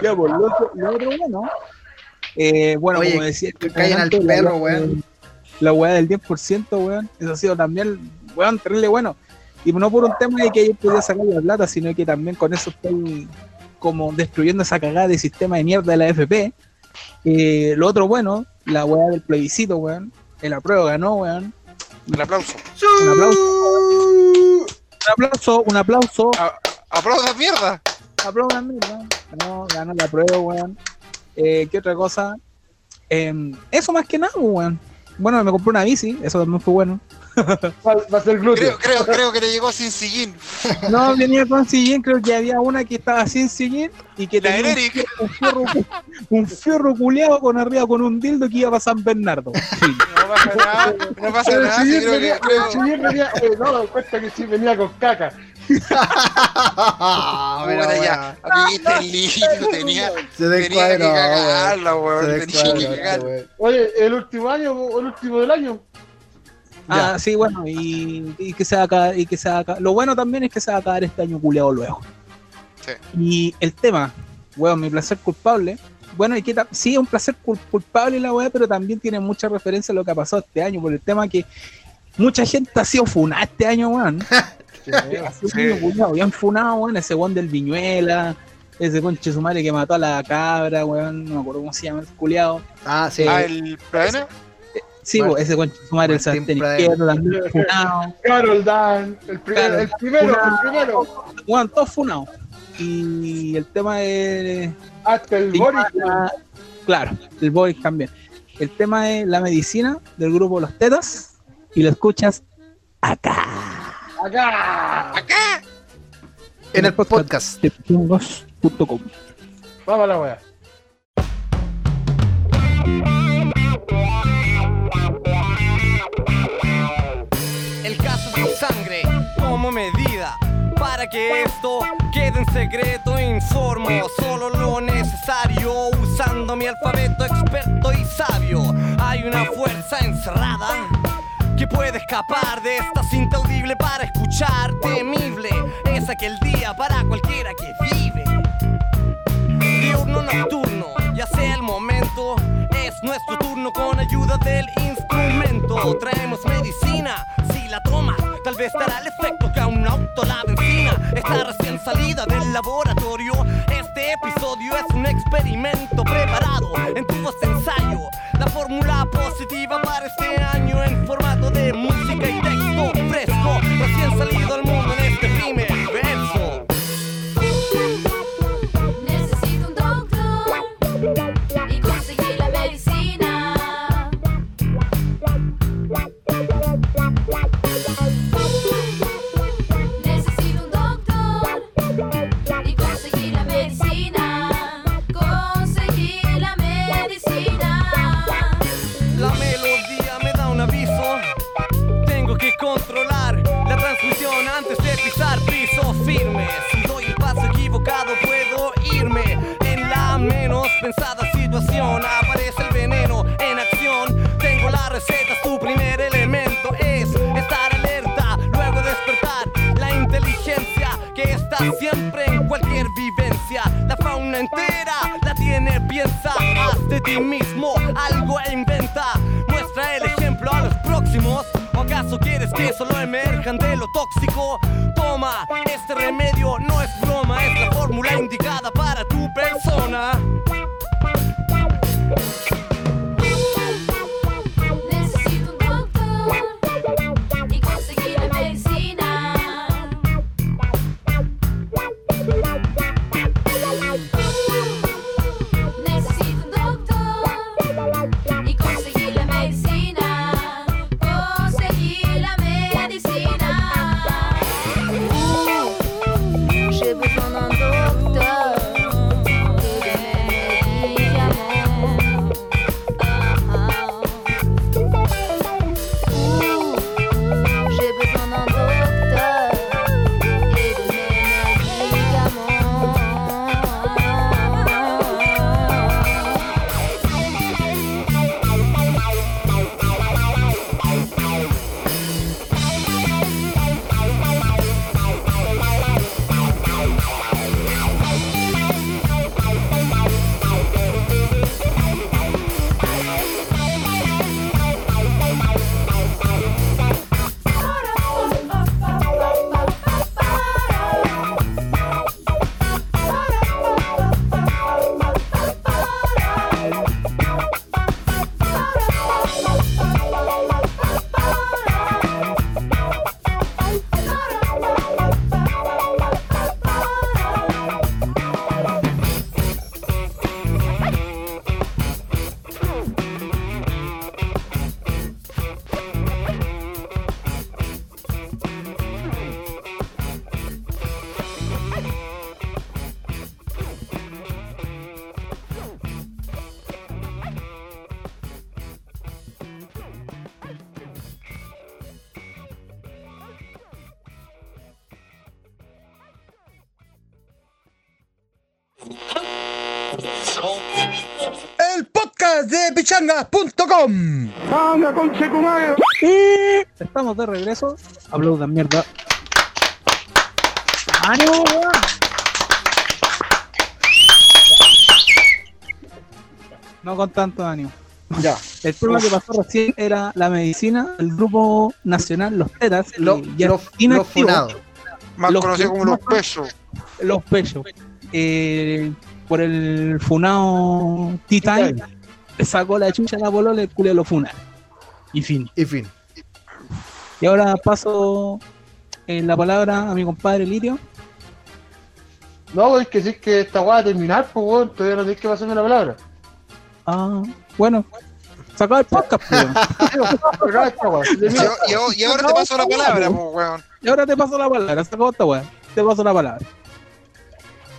Ya, pues lo otro, lo otro bueno. Eh, bueno, Oye, como decía, que caigan al perro, weón. La weá del 10%, weón. Eso ha sido también, weón, terrible bueno. Y no por un tema de que ayer podía sacar la plata, sino que también con eso estoy como destruyendo esa cagada de sistema de mierda de la FP. Eh, lo otro bueno, la weá del plebiscito, weón. El apruebo ganó, weón. Un aplauso. Un aplauso. Un aplauso, un aplauso. ¡Aplausos, mierda! Aplaudan, mierda. Ganó, ganó la prueba, weón. Eh, ¿Qué otra cosa? Em, eso más que nada, weón. Bueno, me compré una bici, eso también fue bueno. Va, va a ser glúteo. Creo, creo, creo que le llegó sin sillín. No, venía con sillín, creo que había una que estaba sin sillín y que La tenía un, Eric. un fierro, un fierro culeado con arriba con un dildo que iba para San Bernardo. No pasa nada. No pasa el nada. sí, sillín venía, que- creo- el sillín venía, eh, no, cuenta que sí venía con caca. Ah, pero, Puta, ya, amiguita lindo, tenía, Se tenía que cagarla, weón. Se Tenía que descuadró, cagar. weón. Oye, el último año, o el último del año. Ah, sí, bueno, y, y que se va a acabar, y que se va a acabar- Lo bueno también es que se va a acabar este año culeado luego. Sí. Y el tema, weón, mi placer culpable. Bueno, y que sí es un placer cul- culpable la weá, pero también tiene mucha referencia a lo que ha pasado este año, por el tema que mucha gente ha sido funada este año, weón. Ha sido Sí. un bien funado, weón, ese weón del Viñuela, ese conche su madre que mató a la cabra, weón, no me acuerdo cómo se llama el culiao. Ah, sí. Ah, el Pradena. Sí, Martín- weón, ese conche su madre, el sartén izquierdo, también funado. Carol Dan, el, primer- Claro. el primero, el Una- primero. Weón, todos funados. Y el tema es. Hasta el Boris. Claro, el Boris también. El tema es la medicina del grupo Los Tetas. Y lo escuchas acá. Acá. ¡Acá! En el podcast. de chungos.com. Vamos a la wea. El caso mi sangre como medida. Para que esto quede en secreto, informo solo lo necesario. Usando mi alfabeto experto y sabio. Hay una fuerza encerrada que puede escapar de esta cinta audible para escuchar. Temible es aquel día para cualquiera que vive diurno nocturno, ya sea el momento, es nuestro turno con ayuda del instrumento. Traemos medicina, si la tomas, tal vez dará el efecto que a un auto la benzina está recién salida del laboratorio. Este episodio es un experimento preparado en tu de ensayo. La fórmula positiva para este año mismo algo inventa. Muestra el ejemplo a los próximos. ¿O acaso quieres que solo emerjan de lo tóxico? Toma, este remedio no es broma, es la fórmula indicada Estamos de regreso. Aplaudan mierda. ¡Ánimo, weón! No con tanto ánimo. Ya. El problema que pasó recién era la medicina, el grupo nacional, los tetas, los- inactivo. los funados. Más Los conocido como los pesos. Los pechos. Eh, por el funao T-Time, le sacó la chucha a la polola, el culo lo. Y fin. Y fin. Y ahora paso eh, la palabra a mi compadre Lirio. No, es que si es que esta weá va a terminar, pues weón, todavía no tienes que pasarme la palabra. Ah, bueno, sacó el podcast, pues, weón. Y, ahora te paso la palabra, pues, weón. Y ahora te paso la palabra, sacó esta weá. Te paso la palabra.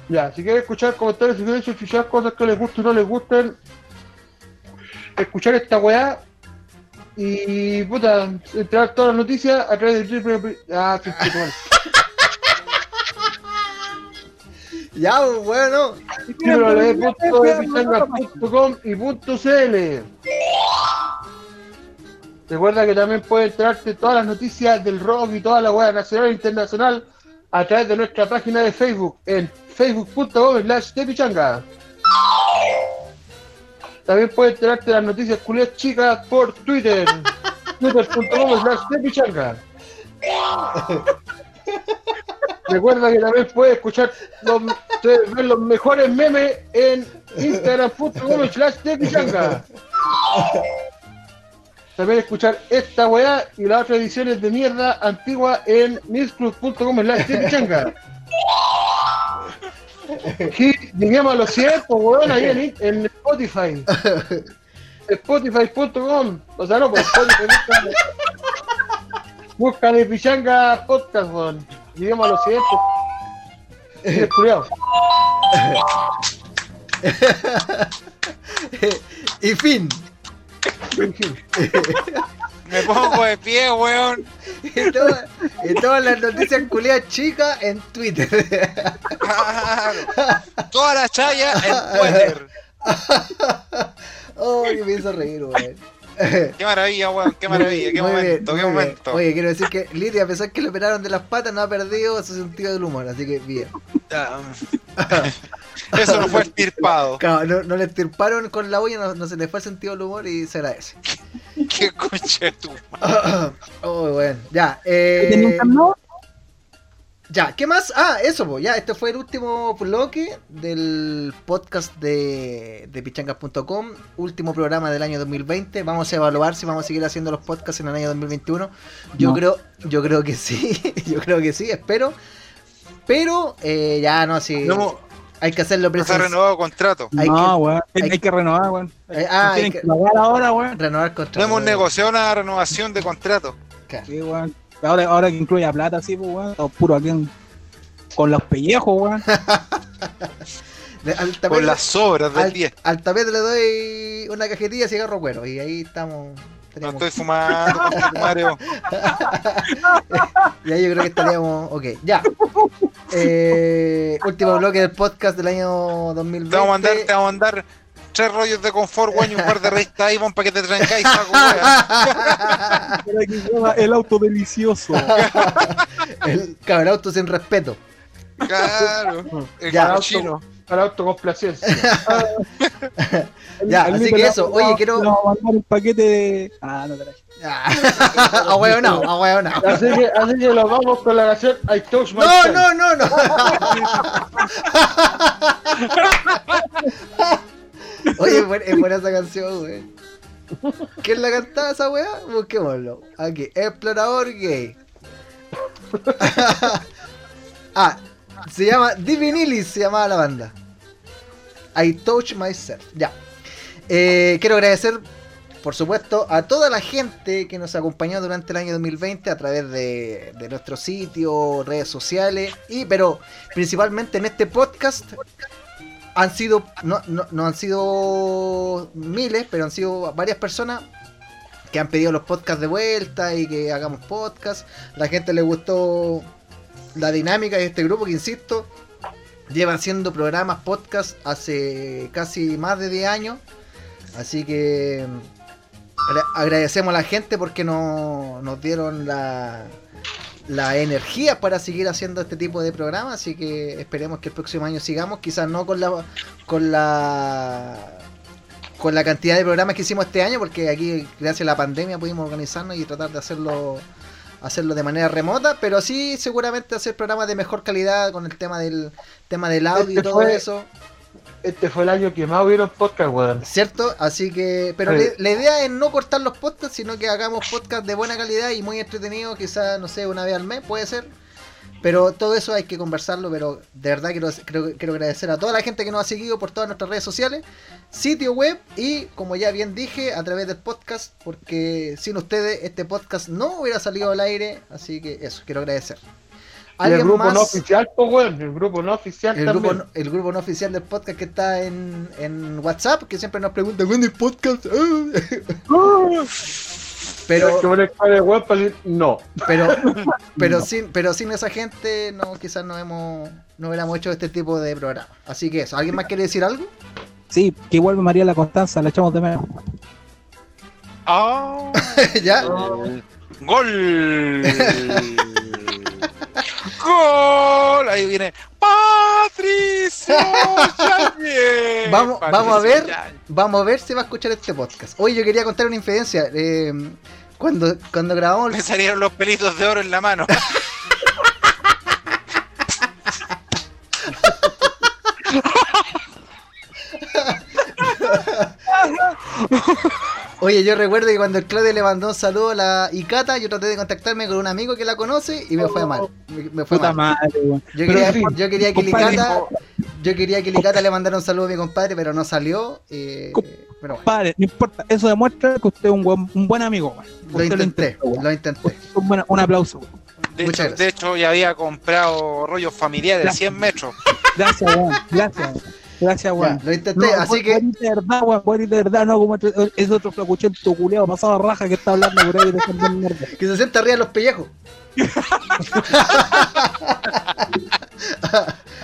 Ya, si quieres escuchar comentarios, si quieres escuchar cosas que les gusten o no les gusten, escuchar esta weá y puta, entrar todas las noticias a través de triple. Ah, sí, sí, bueno. Ya, bueno. www.epichangas.com y punto .cl Recuerda que también puedes enterarte todas las noticias del rock y toda la web nacional e internacional a través de nuestra página de Facebook en facebook.com slash tepichanga. También puedes enterarte de las noticias culias chicas por Twitter, twitter.com slash tepichanga. Recuerda que también puedes escuchar los, ver los mejores memes en instagram.com slash tepichanga. También escuchar esta weá y las otras ediciones de mierda antigua en mixclub.com slash tepichanga. Y lleguemos a los 100, pues weón, ahí en, en Spotify. Spotify.com. O sea, no, pues Spotify. busca- Busca de Pichanga Podcast, weón. Lleguemos a los 100. pues. Y fin. Me pongo de pie, weón. Y, todas- todas las noticias culiadas chicas en Twitter. Toda la chaya en Twitter. Oh, que me hizo reír, weón. Qué maravilla, weón, qué maravilla, qué Muy bien, momento, muy qué bien. momento. Oye, quiero decir que Lidia, a pesar que le operaron de las patas, no ha perdido su sentido del humor, así que bien. Ya. Eso no fue estirpado. Claro, no, no le estirparon con la uña, no, no se le fue el sentido del humor y se agradece. Qué coche tú. oh, bueno, ya. ¿Tenía un Eh? Ya, ¿qué más? Ah, eso, pues, ya, este fue el último bloque del podcast de, de pichangas.com, último programa del año 2020. Vamos a evaluar si vamos a seguir haciendo los podcasts en el año 2021. Yo No. creo, yo creo que sí, yo creo que sí, espero. Pero eh, ya no, sí. No hay que hacerlo No se ha presencial. renovado contrato. hay no, weón. Hay, que renovar, weón. Eh, ah, hay que que- pagar ahora, weón. Renovar contrato. No hemos negociado una renovación de contrato. Sí, weón. Ahora, ahora que incluye a plata, sí, pues, weón. Puro aquí en- con los pellejos, weón. Con las sobras del al, 10. al tapete le doy una cajetilla de cigarro cuero y ahí estamos. No estoy fumando, Mario. y ahí yo creo que estaríamos. Ok, ya. Eh, último bloque del podcast del año 2020. Te vamos a mandar, te vamos a mandar tres rollos de confort, weón, y un par de revistas Avon para que te trancáis, saco, weón. El auto delicioso. El cabrauto sin respeto. Claro. El Ya, cochino. Para autocomplacencia. Ya, El así que eso, oye, le quiero- vamos a mandar un paquete de. Ah, no te la A huevo no, a huevo no. Así que, así que nos vamos con la canción I Touch My No, no, no, no. Oye, es buena, es buena esa canción, güey. ¿Quién la cantaba esa weá? Busquémoslo. Aquí, Explorador Gay. ah, se llama Divinilis, se llamaba la banda. I Touch Myself. Ya. Eh, quiero agradecer, por supuesto, a toda la gente que nos acompañó durante el año 2020 a través de, de nuestro sitio, redes sociales, y pero principalmente en este podcast han sido, no, no, han sido miles, pero han sido varias personas que han pedido los podcasts de vuelta y que hagamos podcast. La gente le gustó la dinámica de este grupo que, insisto, lleva haciendo programas, podcast hace casi más de 10 años. Así que agra- agradecemos a la gente porque no, nos dieron la, la energía para seguir haciendo este tipo de programas. Así que esperemos que el próximo año sigamos. Quizás no con la con la con la cantidad de programas que hicimos este año, porque aquí gracias a la pandemia pudimos organizarnos y tratar de hacerlo hacerlo de manera remota, pero sí seguramente hacer programas de mejor calidad con el tema del tema del audio y Este todo fue- eso. Este fue el año que más hubieron podcast, weón. ¿Cierto? Así que, pero le- la idea es no cortar los podcasts, sino que hagamos podcasts de buena calidad y muy entretenidos, quizás, no sé, una vez al mes, puede ser. Pero todo eso hay que conversarlo, pero de verdad quiero, creo- quiero agradecer a toda la gente que nos ha seguido por todas nuestras redes sociales, sitio web y, como ya bien dije, a través del podcast, porque sin ustedes este podcast no hubiera salido al aire, así que eso, quiero agradecer. El ¿Alguien grupo más? no oficial, pues, weón. El grupo no oficial el también. grupo, no- el grupo no oficial del podcast que está en, en WhatsApp, que siempre nos pregunta, ¿cuándo hay podcast? Pero no. pero, pero, sin, pero sin esa gente, no, quizás no hemos, no hubiéramos hecho este tipo de programa. Así que eso, ¿alguien más quiere decir algo? Sí, que vuelve María la Constanza, la echamos de menos. Ah, ¿Ya? gol. Gol. Ahí viene Patricio Yáñez. Vamos, Patricio vamos a ver, Yáñez. vamos a ver si va a escuchar este podcast. Hoy yo quería contar una infidencia. eh, cuando, cuando grabamos Me salieron los pelitos de oro en la mano. Oye, yo recuerdo que cuando el Claudio le mandó un saludo a la Icata, yo traté de contactarme con un amigo que la conoce y me fue mal. Me, me fue Puta mal. madre. Yo quería, en fin, yo quería que compadre, Licata, yo quería que Licata le mandara un saludo a mi compadre, pero no salió. eh, pero bueno, Padre, no importa, eso demuestra que usted es un buen, un buen amigo, lo intenté, lo intenté. Un, buen- un aplauso. De Muchas hecho, gracias. de hecho, ya había comprado rollos familiares de 100 metros. Gracias. Gracias. Gracias, weón. lo intenté, No, así que de verdad, weón, fue de verdad, no como otro- flacuchento culeado pasado raja que está hablando por ahí de mierda. que se sienta arriba de los pellejos.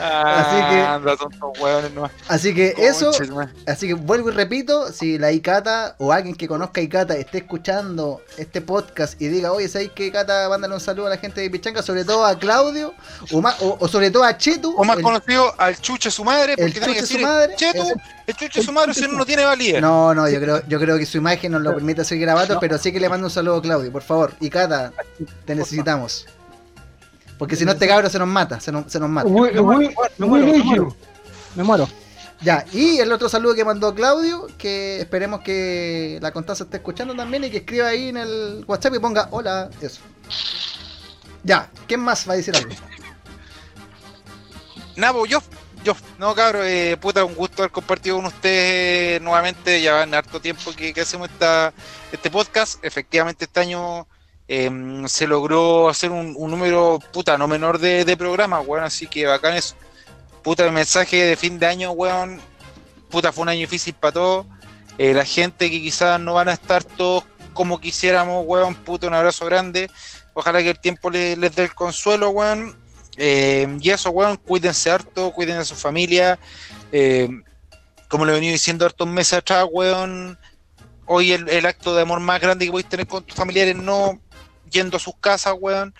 Así que- nomás. Así que eso, así que vuelvo y repito, si la Icata o alguien que conozca a Icata esté escuchando este podcast y diga, oye, ¿sabes qué Icata? Mándale un saludo a la gente de Pichanga, sobre todo a Claudio, o, ma- o- o sobre todo a Chetu. O más el- conocido al chuche su madre, porque el tiene que su madre, Chetu, el chuche su madre si no, no tiene valía. No, no, yo creo, yo creo que su imagen nos lo permite seguir grabando, pero sí que le mando un saludo a Claudio, por favor. Icata, te necesitamos. Porque si no este cabro se nos mata, se nos, se nos mata. Me muero, me muero. you. Me muero. Ya, y el otro saludo que mandó Claudio, que esperemos que la Constanza esté escuchando también y que escriba ahí en el WhatsApp y ponga hola, eso. Ya, ¿quién más va a decir algo? Nabo, yo, yo, no cabrón, eh, puta, un gusto haber compartido con ustedes nuevamente, ya en harto tiempo que, hacemos esta, este podcast, efectivamente este año eh, se logró hacer un, número, puta, no menor de, programas, weón, así que bacán eso, puta, el mensaje de fin de año, weón, puta, fue un año difícil para todos, eh, la gente que quizás no van a estar todos como quisiéramos, weón, puta, un abrazo grande, ojalá que el tiempo le- les dé el consuelo, weón, eh, y eso, weón, cuídense harto, cuiden a su familia. eh, como le he venido diciendo hartos meses atrás, weón, hoy el, el acto de amor más grande que podéis tener con tus familiares no yendo a sus casas, weón.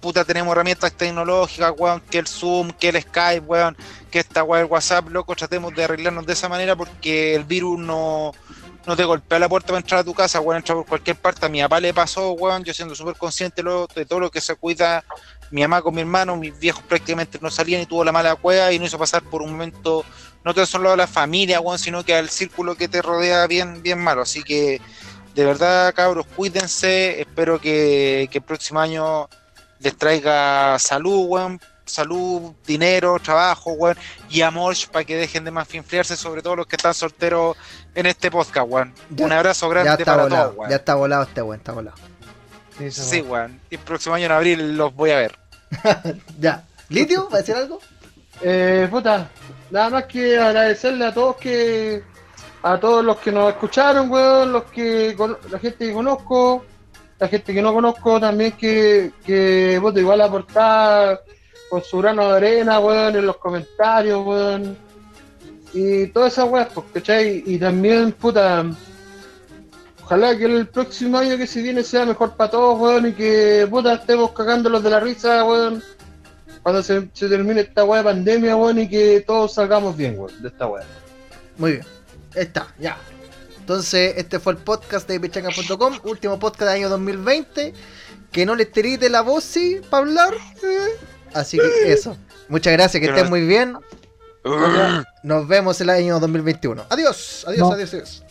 Puta, tenemos herramientas tecnológicas, weón, que el Zoom, que el Skype, weón, que esta weón, el WhatsApp, loco, tratemos de arreglarnos de esa manera porque el virus no, no te golpea la puerta para entrar a tu casa, weón, entra por cualquier parte. A mi papá le pasó, weón, yo siendo súper consciente de todo lo que se cuida mi mamá con mi hermano, mis viejos prácticamente no salían y tuvo la mala cueva y no hizo pasar por un momento, no tan solo a la familia, weón, sino que al círculo que te rodea bien, bien malo. Así que, de verdad, cabros, cuídense. Espero que, que el próximo año les traiga salud, weón. Salud, dinero, trabajo, weón, y amor para que dejen de más enfriarse, sobre todo los que están solteros en este podcast. Ya- Un abrazo Ya grande está para volado, todos, ya está volado este weón, está volado. Sí, weón. Y el próximo año en abril los voy a ver. Ya, ¿Litio? ¿Va a decir algo? Eh, puta, nada más que agradecerle a todos que a todos los que nos escucharon, weón, los que la gente que conozco, la gente que no conozco también que, que puta, igual aportar con su grano de arena, weón, en los comentarios, weón. Y todas esas weas, pues, ¿cachai? Y también, puta, ojalá que el próximo año que se viene sea mejor para todos, weón, y que, puta, estemos cagándolos de la risa, weón cuando se, se termine esta weá de pandemia, weón, y que todos salgamos bien, weón, de esta weá. Muy bien. Ahí está, ya. Entonces, este fue el podcast de pichanga.com, último podcast del año 2020. Que no les tirite la voz, sí, para hablar. eh. Así que eso. Muchas gracias, que estén muy bien. Nos vemos el año 2021. Adiós, adiós, No. adiós, adiós.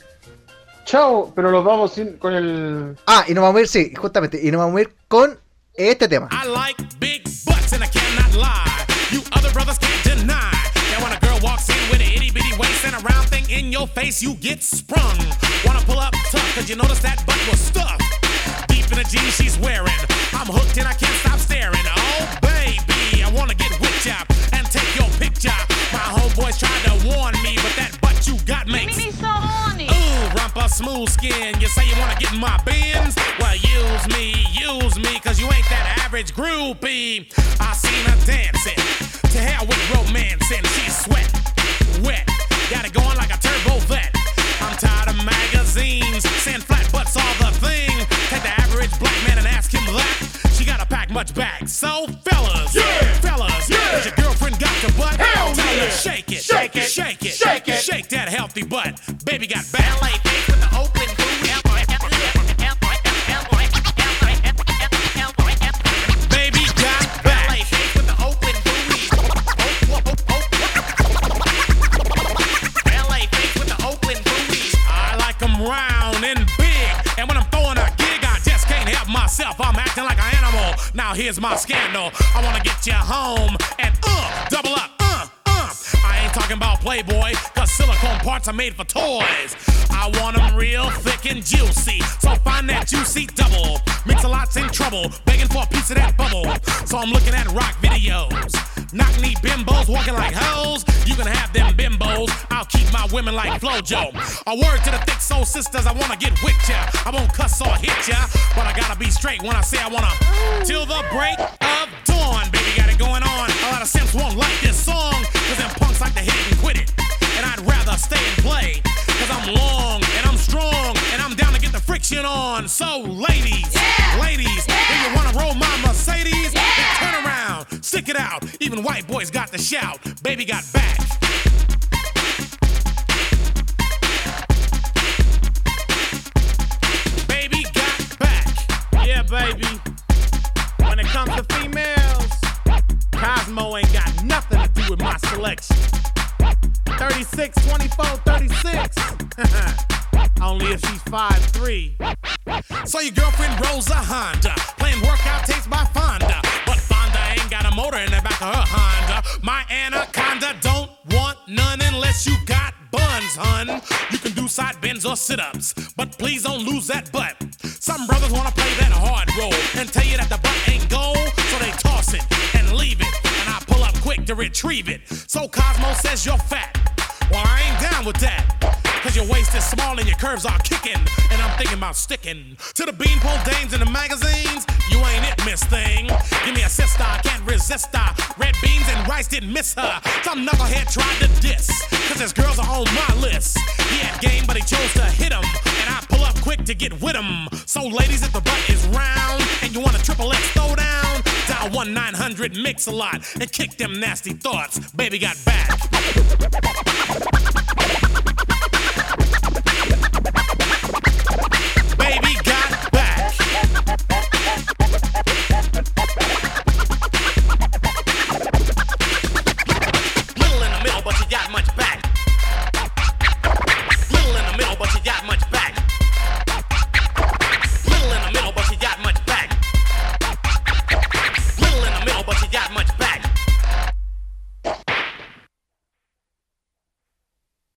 Chao, pero los vamos sin- con el. Ah, y nos vamos a ir, sí, justamente. Y nos vamos a ir con este tema. I like big butts and I cannot lie. You other brothers can't deny. That when a girl walks in with an itty bitty waist and a round thing in your face, you get sprung. Wanna pull up tough, cause you notice that butt was stuffed. Deep in the jeans she's wearing. I'm hooked and I can't stop staring. Oh, baby, I wanna get whipped up and take your picture. My homeboys tried to warn Smooth skin. You say you wanna get in my bins? Well, use me, use me, cause you ain't that average groupie. I seen her dancing. To hell with romance, and she's sweat, wet. Got it going like a turbo vet. I'm tired of magazines saying flat butts all the thing. Take the average black man and ask him that. She gotta pack much back. So, fellas, yeah. fellas, yeah. has your girlfriend got your butt? Hell Tell her shake it, shake it, shake it, shake it, shake that healthy butt. Baby got ballet Now here's my scandal. I wanna get you home and uh, double up, uh, uh. I ain't talking about Playboy, cause silicone parts are made for toys. I want 'em real thick and juicy. So find that juicy double. Mix a lot's in trouble, begging for a piece of that bubble. So I'm looking at rock videos. Knock knee bimbos walking like hoes. You can have them bimbos. I'll keep my women like Flojo. A word to the thick soul sisters, I wanna get with ya. I won't cuss or hit ya, but I gotta be straight when I say I wanna. Till the break of dawn, baby, got it going on. A lot of simps won't like this song, cause them punks like to hit it and quit it. And I'd rather stay and play, cause I'm long and I'm strong, and I'm down to get the friction on. So, ladies, ladies, Even white boys got the shout. Baby got back. Baby got back. Yeah, baby. When it comes to females, Cosmo ain't got nothing to do with my selection. 36, 24, 36. Only if she's 5'3. So your girlfriend rolls a Honda, playing workout tapes by Fonda. But Fonda ain't got a motor in the back of her Honda. My anaconda don't want none unless you got buns, hun. You can do side bends or sit-ups, but please don't lose that butt. Some brothers wanna play that hard role and tell you that the butt ain't gold, so they toss it and leave it, and I pull up quick to retrieve it. So Cosmo says you're fat. Well, I ain't down with that. Cause your waist is small and your curves are kicking. And I'm thinking about sticking to the beanpole dames in the magazines. You ain't it, miss thing. Give me a sister, I can't resist her. Red beans and rice didn't miss her. Some knucklehead tried to diss. Cause his girls are on my list. He had game, but he chose to hit him. And I pull up quick to get with him. So, ladies, if the butt is round and you want a triple X throw down, dial 1 900 mix a lot and kick them nasty thoughts. Baby got back.